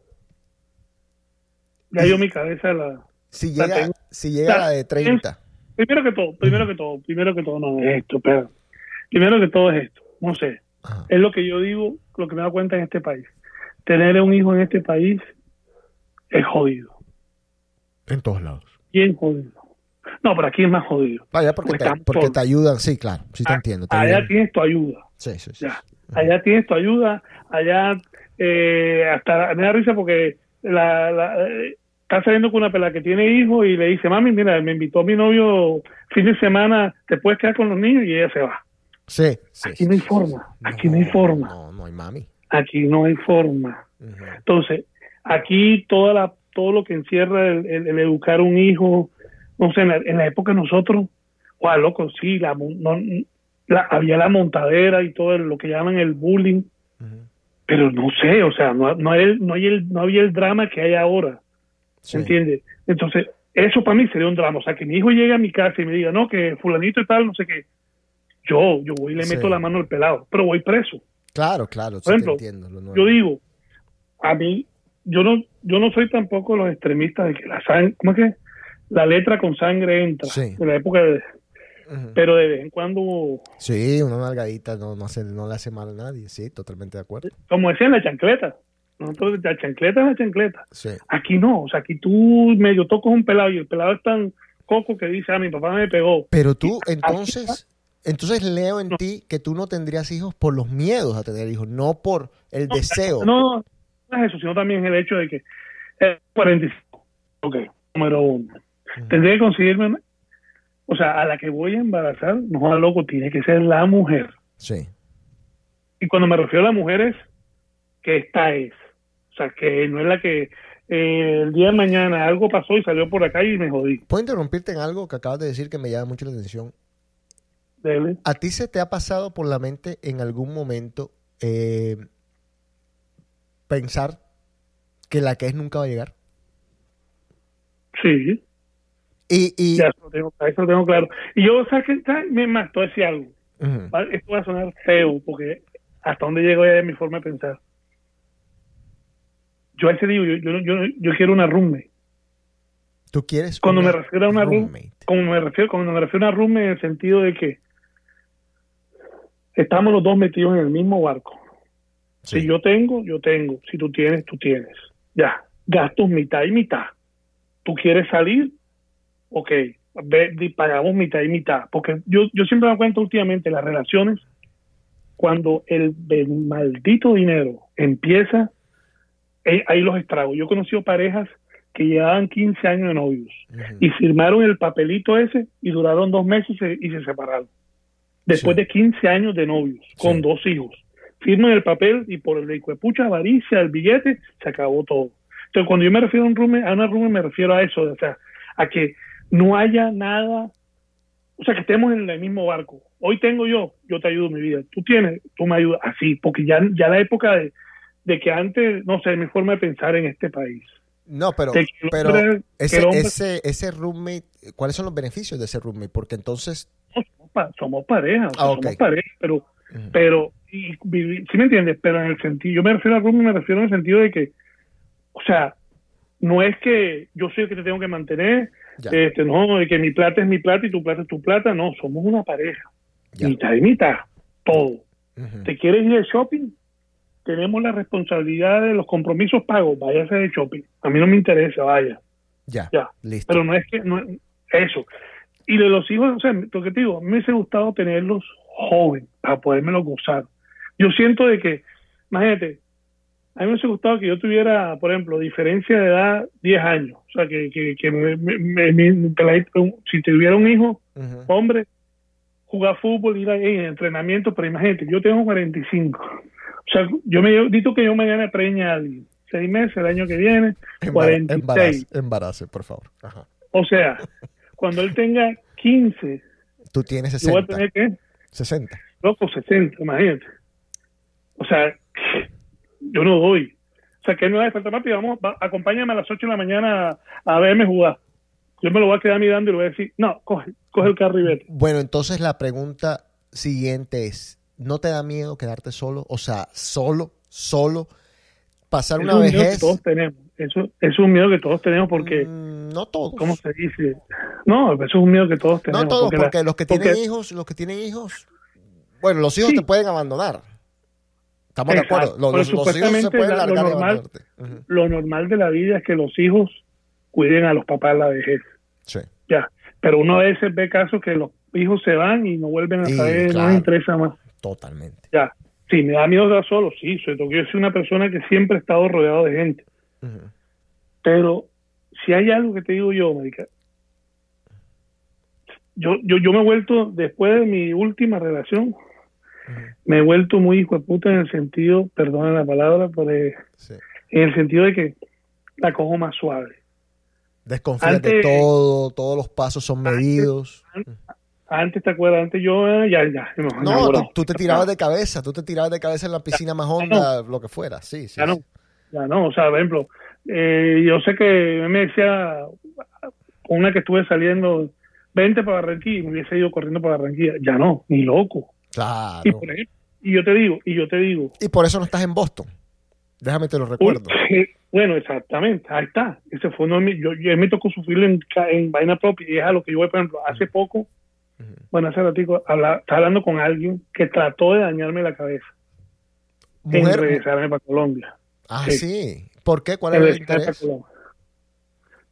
Ya yo mi cabeza la... Si La llega, tengo. si llega la de 30. Primero que todo, primero que todo, primero que todo, no es esto, pero primero que todo es esto, no sé, Ajá. es lo que yo digo, lo que me da cuenta en este país. Tener un hijo en este país es jodido, En todos lados. bien jodido. No, pero aquí es más jodido. Vaya, porque, Pues te, porque te ayudan. Sí, claro. Sí, te Ah, entiendo. te Allá ayudan. tienes tu ayuda. Sí, sí, sí. Ya. Allá tienes tu ayuda, allá eh, hasta me da risa porque la, la, eh, está saliendo con una pela que tiene hijos y le dice, mami, mira, me invitó mi novio fin de semana, te puedes quedar con los niños y ella se va. Sí, sí, Aquí no hay forma, aquí no hay forma, No, no hay mami. Aquí no hay forma. Entonces, aquí toda la, todo lo que encierra el, el- el educar un hijo, no sé, en la, en la época de nosotros, guau, loco, sí, la, no, la- había la montadera y todo lo que llaman el bullying, pero no sé, o sea, no, no, hay el- no, hay el, no había el drama que hay ahora, Sí. ¿entiendes? Entonces, eso para mí sería un drama, o sea, que mi hijo llegue a mi casa y me diga, no, que fulanito y tal, no sé qué, yo, yo voy y le Sí. meto la mano al pelado, pero voy preso. Claro, claro. Por te ejemplo, entiendo, lo nuevo. Yo digo, a mí, yo no, yo no soy tampoco los extremistas de que la sangre, ¿cómo es que? La letra con sangre entra, Sí. en la época de, pero de vez en cuando, Sí, una nalgadita no, no, hace- no le hace mal a nadie. Sí, totalmente de acuerdo. como decían, la chancleta. Nosotros, la chancleta es la chancleta. Sí. Aquí no, o sea, aquí tú medio tocas un pelado y el pelado es tan coco que dice, ah, mi papá me pegó. Pero tú, entonces, entonces leo en ti que tú no tendrías hijos por los miedos a tener hijos, no por el deseo. No, no es eso, sino también el hecho de que es 45. Ok, número uno. Tendría que conseguirme, o sea, a la que voy a embarazar, no joda loco, tiene que ser la mujer. Sí. Y cuando me refiero a la mujer es que esta es. O sea, que no es la que eh, el día de mañana algo pasó y salió por acá y me jodí. ¿Puedo interrumpirte en algo que acabas de decir que me llama mucho la atención? Dele. ¿A ti se te ha pasado por la mente en algún momento eh, pensar que la que es nunca va a llegar? Sí, Y, y ya eso lo tengo, eso lo tengo claro. Y yo, ¿sabes qué? Me a decir algo. Esto va a sonar feo porque hasta dónde llego ya es mi forma de pensar. Yo a ese digo, yo, yo, yo, yo quiero una roommate. tú quieres Cuando me refiero a una room- roommate. Como me refiero, cuando me refiero a una roommate en el sentido de que estamos los dos metidos en el mismo barco. Sí. Si yo tengo, yo tengo. Si tú tienes, tú tienes. Ya. Gastos mitad y mitad. ¿Tú quieres salir? Ok. ve- pagamos mitad y mitad. Porque yo, yo siempre me doy cuenta últimamente las relaciones, cuando el, el maldito dinero empieza, eh, ahí los estragos. Yo he conocido parejas que llevaban 15 años de novios y firmaron el papelito ese y duraron dos meses y se, y se separaron. Después Sí. de 15 años de novios, con Sí. dos hijos. Firman el papel y por el pucha avaricia, el billete, se acabó todo. Entonces, cuando yo me refiero a un roommate, a una roommate me refiero a eso, o sea, a que no haya nada, o sea, que estemos en el mismo barco. Hoy tengo yo, yo te ayudo en mi vida. Tú tienes, tú me ayudas, así, porque ya, ya la época de, de que antes, no sé, mi forma de pensar en este país. No, pero, De pero hombre- ese, hombre- ese, ese roommate, ¿cuáles son los beneficios de ese roommate? Porque entonces, somos, pa- somos pareja, o sea, Ah, somos pareja, pero, pero, y, ¿sí me entiendes? Pero en el sentido, yo me refiero a roommate, me refiero en el sentido de que, o sea, no es que yo soy el que te tengo que mantener, Ya. este, no, de que mi plata es mi plata y tu plata es tu plata, no, somos una pareja, Ya. mitad y mitad, todo. ¿Te quieres ir de shopping? Tenemos la responsabilidad de los compromisos pagos, váyase de shopping. A mí no me interesa, vaya. ya, Ya. listo. Pero no es que, no es- eso. Y de los hijos, o sea, lo que te digo, a me hubiese gustado tenerlos jóvenes para podérmelo gozar. Yo siento de que, imagínate, a mí me hubiese gustado que yo tuviera, por ejemplo, diferencia de edad 10 años. O sea, que, que, que me- me- me- si tuviera un hijo, hombre, jugar fútbol, ir ahí en entrenamiento, pero imagínate, yo tengo 45. O sea, yo me digo que yo mañana preña a alguien. Seis meses, el año que viene, Embara- 46. embarace, embarace, por favor. Ajá. O sea, cuando él tenga 15, Tú tienes yo voy a 60. tener que, 60. loco, 60, imagínate. O sea, yo no doy. O sea, que él me va a despertar papi, vamos, va- acompáñame a las 8 de la mañana a, a verme jugar. Yo me lo voy a quedar mirando y le voy a decir, no, coge, coge el carro y vete. Bueno, entonces la pregunta siguiente es, ¿no te da miedo quedarte solo? O sea, solo, solo, pasar una es un miedo que vejez. todos tenemos. Eso, es un miedo que todos tenemos porque, Mm, no todos. ¿cómo se dice? No, eso es un miedo que todos tenemos. No todos, porque, la- los que porque- tienen hijos, los que tienen hijos, bueno, los hijos Sí. te pueden abandonar. Estamos de acuerdo. Los, los- los hijos se supuestamente pueden la- lo normal- lo normal de la vida es que los hijos cuiden a los papás la vejez. Sí. Ya. Pero uno a veces ve casos que los hijos se van y no vuelven a Sí, saber, no claro. les interesa más. Totalmente. Ya. Sí, me da miedo estar solo, sí, que yo soy una persona que siempre he estado rodeado de gente. Pero si hay algo que te digo yo, marica, yo, yo, yo me he vuelto, después de mi última relación, me he vuelto muy hijo de puta en el sentido, perdona la palabra, pero Sí. en el sentido de que la cojo más suave. Desconfías de Antes- todo, todos los pasos son medidos. Antes, ¿te acuerdas? Antes yo, eh, ya, ya. me No, tú, tú te tirabas de cabeza, tú te tirabas de cabeza en la piscina más honda, lo que fuera, sí, sí. Ya no, sí. Ya no. O sea, por ejemplo, eh, yo sé que me decía, una que estuve saliendo, vente para Barranquilla, y me hubiese ido corriendo para Barranquilla. Ya no, ni loco. Y, Claro. por ejemplo, y yo te digo, y yo te digo, Y por eso no estás en Boston. Déjame te lo recuerdo. bueno, exactamente, ahí está. Ese fue uno de mis, yo, yo me tocó sufrirlo en, en vaina propia, y es a lo que yo voy, por ejemplo, hace poco, bueno, hace habla, estaba hablando con alguien que trató de dañarme la cabeza en Mujer. regresarme para Colombia. Ah, Sí. sí. ¿Por qué? ¿Cuál era el interés?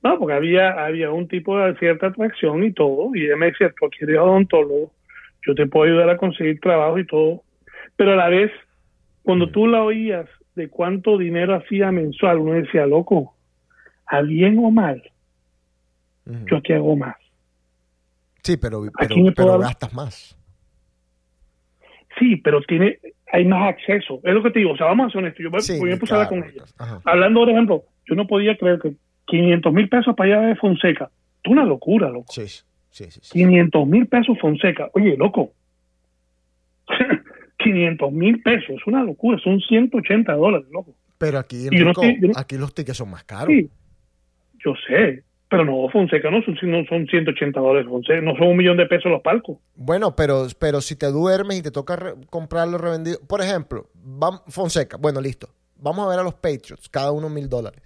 No, porque había, había un tipo de cierta atracción y todo, y ella me decía, tú aquí eres odontólogo, yo te puedo ayudar a conseguir trabajo y todo, pero a la vez, cuando tú la oías de cuánto dinero hacía mensual, uno decía, loco, a bien o mal, yo aquí hago más. Sí, pero, pero, pero gastas más. Sí, pero tiene, hay más acceso. Es lo que te digo, o sea, vamos a ser honestos. Yo, Sí, puse a claro, con ella. ajá. Hablando, por ejemplo, yo no podía creer que 500 mil pesos para allá de Fonseca. Es una locura, loco. Sí, sí, sí. sí. 500 mil pesos Fonseca. Oye, loco. 500 mil pesos, es una locura, son 180 dólares, loco. Pero aquí, yo no Enrico, estoy- no- aquí los tickets son más caros. Sí, yo sé, pero no, Fonseca no son, no son 180 dólares, Fonseca, no son un millón de pesos los palcos. Bueno, pero, pero si te duermes y te toca re- comprarlo revendido. Por ejemplo, vam- Fonseca, bueno, listo. Vamos a ver a los Patriots, cada uno mil dólares.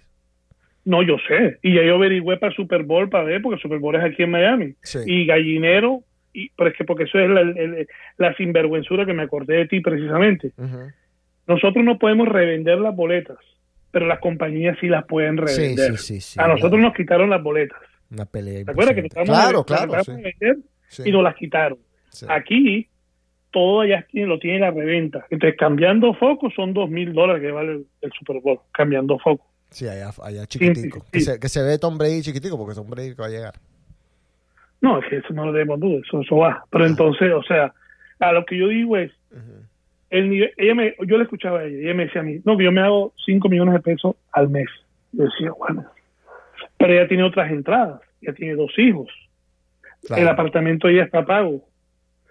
No, yo sé, y ya yo averigüé para el Super Bowl para ver, porque Super Bowl es aquí en Miami. Sí. Y Gallinero, y, pero es que porque eso es la, el- la sinvergüenzura que me acordé de ti precisamente. Nosotros no podemos revender las boletas, pero las compañías sí las pueden revender. sí, sí, sí, a nosotros claro. nos quitaron las boletas. Una pelea. ¿Te acuerdas que Claro, claro. vender y nos las quitaron? Aquí todo ya tiene, lo tiene la reventa. Entonces, cambiando foco son dos mil dólares que vale el, el Super Bowl, cambiando foco. Sí, allá, allá chiquitico. sí, Que, se, que se ve Tom Brady chiquitico porque Tom Brady va a llegar. No, es que eso no lo debemos duda, eso, eso va. Pero entonces, o sea, a lo que yo digo es, el nivel, ella me, yo le escuchaba a ella, ella me decía a mí, no, que yo me hago 5 millones de pesos al mes. Yo decía, bueno, pero ella tiene otras entradas, ella tiene dos hijos, Claro. el apartamento ya está pago.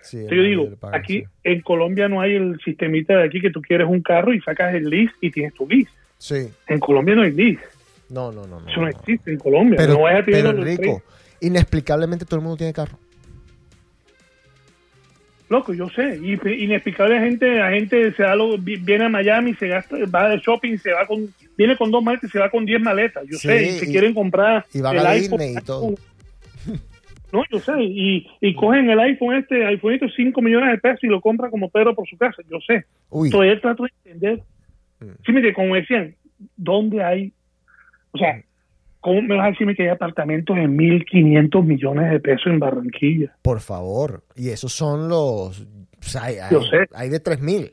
Sí, Entonces yo digo, paga, aquí sí. en Colombia no hay el sistemita de aquí que tú quieres un carro y sacas el lease y tienes tu lease. Sí. En Colombia no hay lease, No, no, no. eso no no. existe en Colombia. Pero, no vayas a tener pero tres. inexplicablemente todo el mundo tiene carro. Loco, yo sé. Y inexplicable gente, la gente se da lo, vi- viene a Miami, se gasta, va de shopping, se va con, viene con dos maletas y se va con diez maletas. Yo Sí, sé, y se quieren comprar y van el a iPhone. Disney y todo. No, yo sé. Y, y cogen el iPhone este, iPhone 5 millones de pesos y lo compran como Pedro por su casa. Yo sé. Uy, Todavía trato de entender. Mm. Sí, mire, como decían, ¿dónde hay? O sea, ¿cómo me vas a decirme que hay apartamentos de 1.500 millones de pesos en Barranquilla? por favor. Y esos son los... o sea, hay, Yo sé. hay de 3000.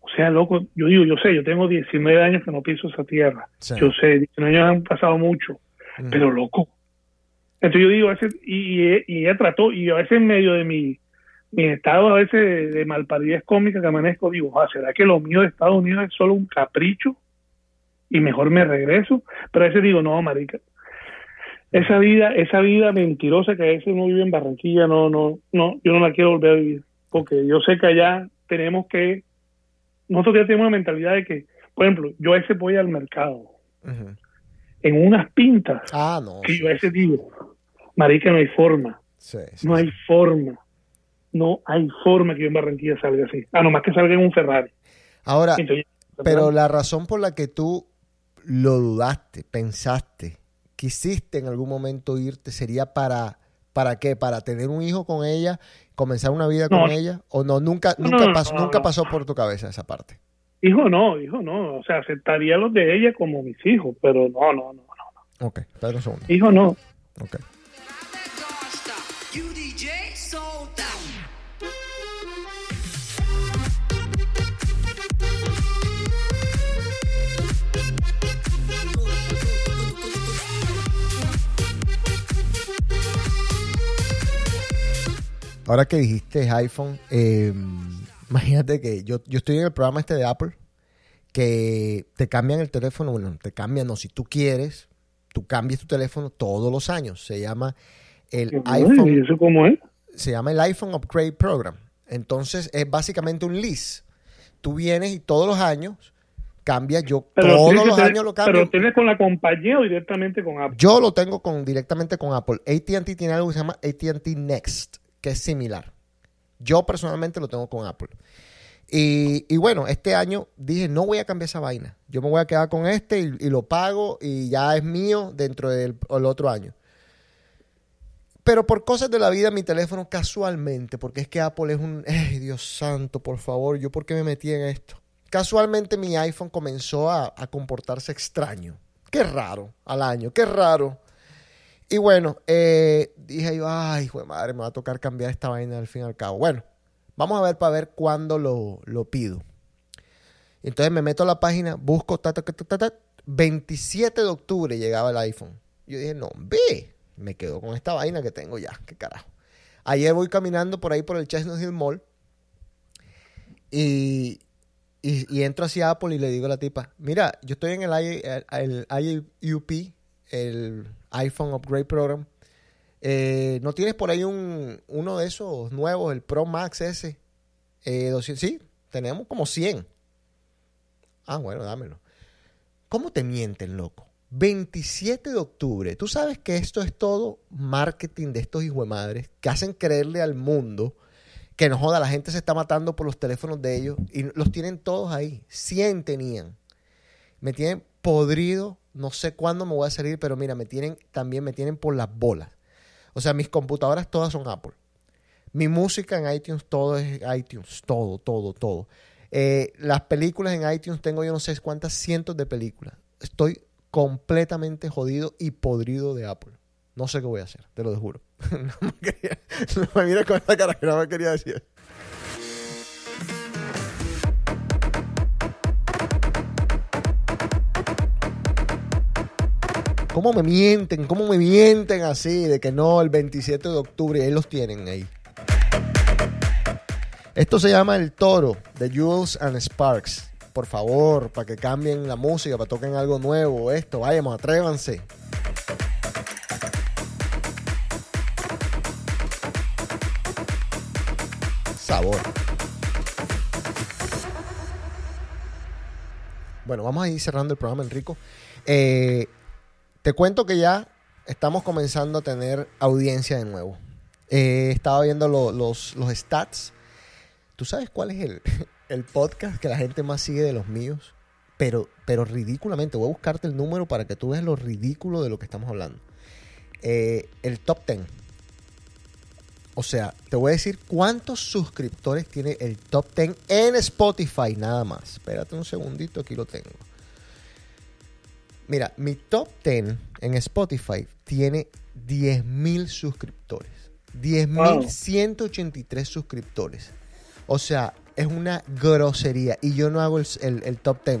O sea, loco, yo digo, yo sé, yo tengo 19 años que no piso esa tierra. Sí. Yo sé, 19 años han pasado mucho, Mm. pero loco. Entonces yo digo, a veces, y, y, y ella trató, y a veces en medio de mi, mi estado a veces de, de malparidez cómica que amanezco, digo, ah, ¿será que lo mío de Estados Unidos es solo un capricho? Y mejor me regreso. Pero a veces digo, no, marica, esa vida, esa vida mentirosa que a veces uno vive en Barranquilla, no, no, no, yo no la quiero volver a vivir. Porque yo sé que allá tenemos que, nosotros ya tenemos una mentalidad de que, por ejemplo, yo a veces voy al mercado, en unas pintas, Ah, no. que sí, yo a veces digo, marica, no hay forma, sí, sí, no sí. hay forma, no hay forma que yo en Barranquilla salga así, a nomás que salga en un Ferrari. Ahora, Entonces, pero la razón por la que tú lo dudaste, pensaste, quisiste en algún momento irte, sería para... ¿Para qué? ¿Para tener un hijo con ella? ¿Comenzar una vida No. con ella? ¿O no? Nunca, No, nunca, no, pasó, nunca pasó por tu cabeza esa parte. hijo no, hijo no, o sea, aceptaría los de ella como mis hijos, pero no, no, no, no, Ok, espera un segundo. hijo no. Ok. Ahora que dijiste iPhone, eh, imagínate que yo, yo estoy en el programa este de Apple, que te cambian el teléfono, bueno, te cambian, no, si tú quieres, tú cambias tu teléfono todos los años. Se llama el ¿Y iPhone, eso cómo es? se llama el iPhone Upgrade Program. Entonces es básicamente un lease. Tú vienes y todos los años cambias, yo Pero todos los tener- años lo Pero cambio. tienes con la compañía o directamente con Apple. Yo lo tengo con, directamente con Apple. ATT tiene algo que se llama ATT Next, que es similar. Yo personalmente lo tengo con Apple. Y, y bueno, este año dije, no voy a cambiar esa vaina. Yo me voy a quedar con este y, y lo pago y ya es mío dentro del el otro año. Pero por cosas de la vida, mi teléfono casualmente, porque es que Apple es un... ¡Ay, Dios santo, por favor! ¿Yo por qué me metí en esto? Casualmente mi iPhone comenzó a, a comportarse extraño. Qué raro al año, qué raro. Y bueno, eh, dije yo, ay, hijo de madre, me va a tocar cambiar esta vaina al fin y al cabo. Bueno, vamos a ver para ver cuándo lo, lo pido. Entonces me meto a la página, busco, ta, ta, ta, ta, ta, ta, 27 de octubre llegaba el iPhone. Yo dije, no, ve, me quedo con esta vaina que tengo ya, qué carajo. Ayer voy caminando por ahí por el Chestnut Hill Mall y, y, entro hacia Apple y le digo a la tipa, mira, yo estoy en el, el IUP, el iPhone Upgrade Program. Eh, ¿No tienes por ahí un, uno de esos nuevos, el Pro Max S? Eh, 200, sí, tenemos como 100. Ah, bueno, dámelo. ¿Cómo te mienten, loco? 27 de octubre. Tú sabes que esto es todo marketing de estos hijos de madres que hacen creerle al mundo que no joda, la gente se está matando por los teléfonos de ellos y los tienen todos ahí. 100 tenían. Me tienen podrido, no sé cuándo me voy a salir, pero mira, me tienen también me tienen por las bolas. O sea, mis computadoras todas son Apple. Mi música en iTunes, todo es iTunes, todo, todo, todo. Eh, las películas en iTunes tengo yo no sé cuántas cientos de películas. Estoy completamente jodido y podrido de Apple. No sé qué voy a hacer, te lo juro. no me quería, no me mires con esta cara que no me quería decir. ¿Cómo me mienten? ¿Cómo me mienten así? De que no, el 27 de octubre, ahí los tienen ahí. Esto se llama El Toro de Jules and Sparks. Por favor, para que cambien la música, para que toquen algo nuevo, esto, vayamos, atrévanse. Sabor. Bueno, vamos a ir cerrando el programa, Enrico. Eh, te cuento que ya estamos comenzando a tener audiencia de nuevo. Eh, estaba viendo lo- los, stats. ¿Tú sabes cuál es el, el podcast que la gente más sigue de los míos? Pero, pero ridículamente. Voy a buscarte el número para que tú veas lo ridículo de lo que estamos hablando. Eh, el top 10. O sea, te voy a decir cuántos suscriptores tiene el top 10 en Spotify nada más. Espérate un segundito, aquí lo tengo. Mira, mi top 10 en Spotify tiene 10.000 suscriptores. 10.183 suscriptores. O sea, es una grosería. Y yo no hago el, el- el top 10.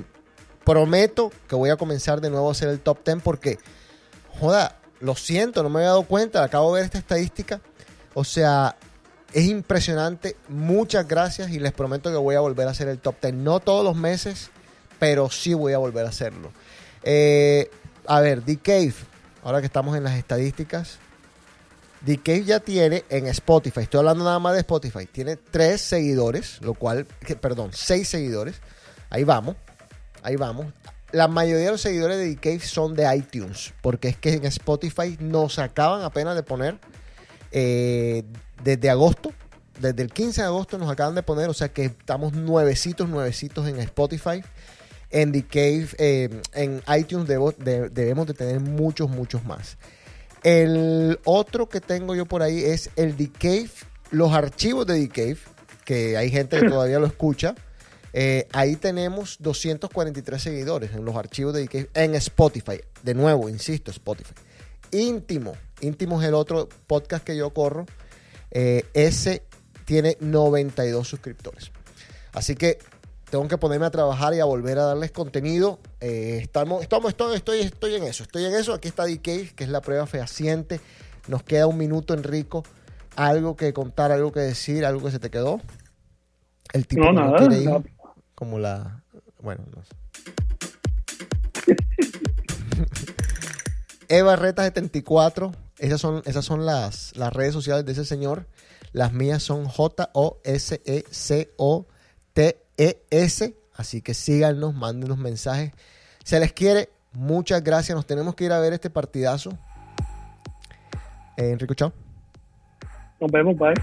Prometo que voy a comenzar de nuevo a hacer el top 10 porque, joda, lo siento, no me había dado cuenta. Acabo de ver esta estadística. O sea, es impresionante. Muchas gracias y les prometo que voy a volver a hacer el top 10. No todos los meses, pero sí voy a volver a hacerlo. Eh, a ver, The Cave, ahora que estamos en las estadísticas, The Cave ya tiene en Spotify, estoy hablando nada más de Spotify, tiene tres seguidores, lo cual, que- perdón, seis seguidores. Ahí vamos, ahí vamos. La mayoría de los seguidores de The Cave son de iTunes, porque es que en Spotify nos acaban apenas de poner eh, desde agosto, desde el 15 de agosto nos acaban de poner, o sea que estamos nuevecitos, nuevecitos en Spotify. En The Cave, eh, en iTunes debo- de- debemos de tener muchos, muchos más. El otro que tengo yo por ahí es el The Cave, los archivos de The Cave, que hay gente que todavía lo escucha. Eh, ahí tenemos 243 seguidores en los archivos de The Cave en Spotify. De nuevo, insisto, Spotify. Íntimo. Íntimo es el otro podcast que yo corro. Eh, ese tiene 92 suscriptores. Así que tengo que ponerme a trabajar y a volver a darles contenido. Eh, estamos, estamos, estoy, estoy, estoy en eso, estoy en eso. Aquí está DK, que es la prueba fehaciente. Nos queda un minuto, Enrico. Algo que contar, algo que decir, algo que se te quedó. El tipo No, que no nada, quiere ir, nada. como la... Bueno, no sé. Eva Reta 74. Esas son, esas son las, las redes sociales de ese señor. Las mías son J-O-S-E-C-O-T-E-S. Así que síganos, mándenos mensajes. Se les quiere. Muchas gracias. Nos tenemos que ir a ver este partidazo. Eh, Enrico, chao. Nos vemos, bye.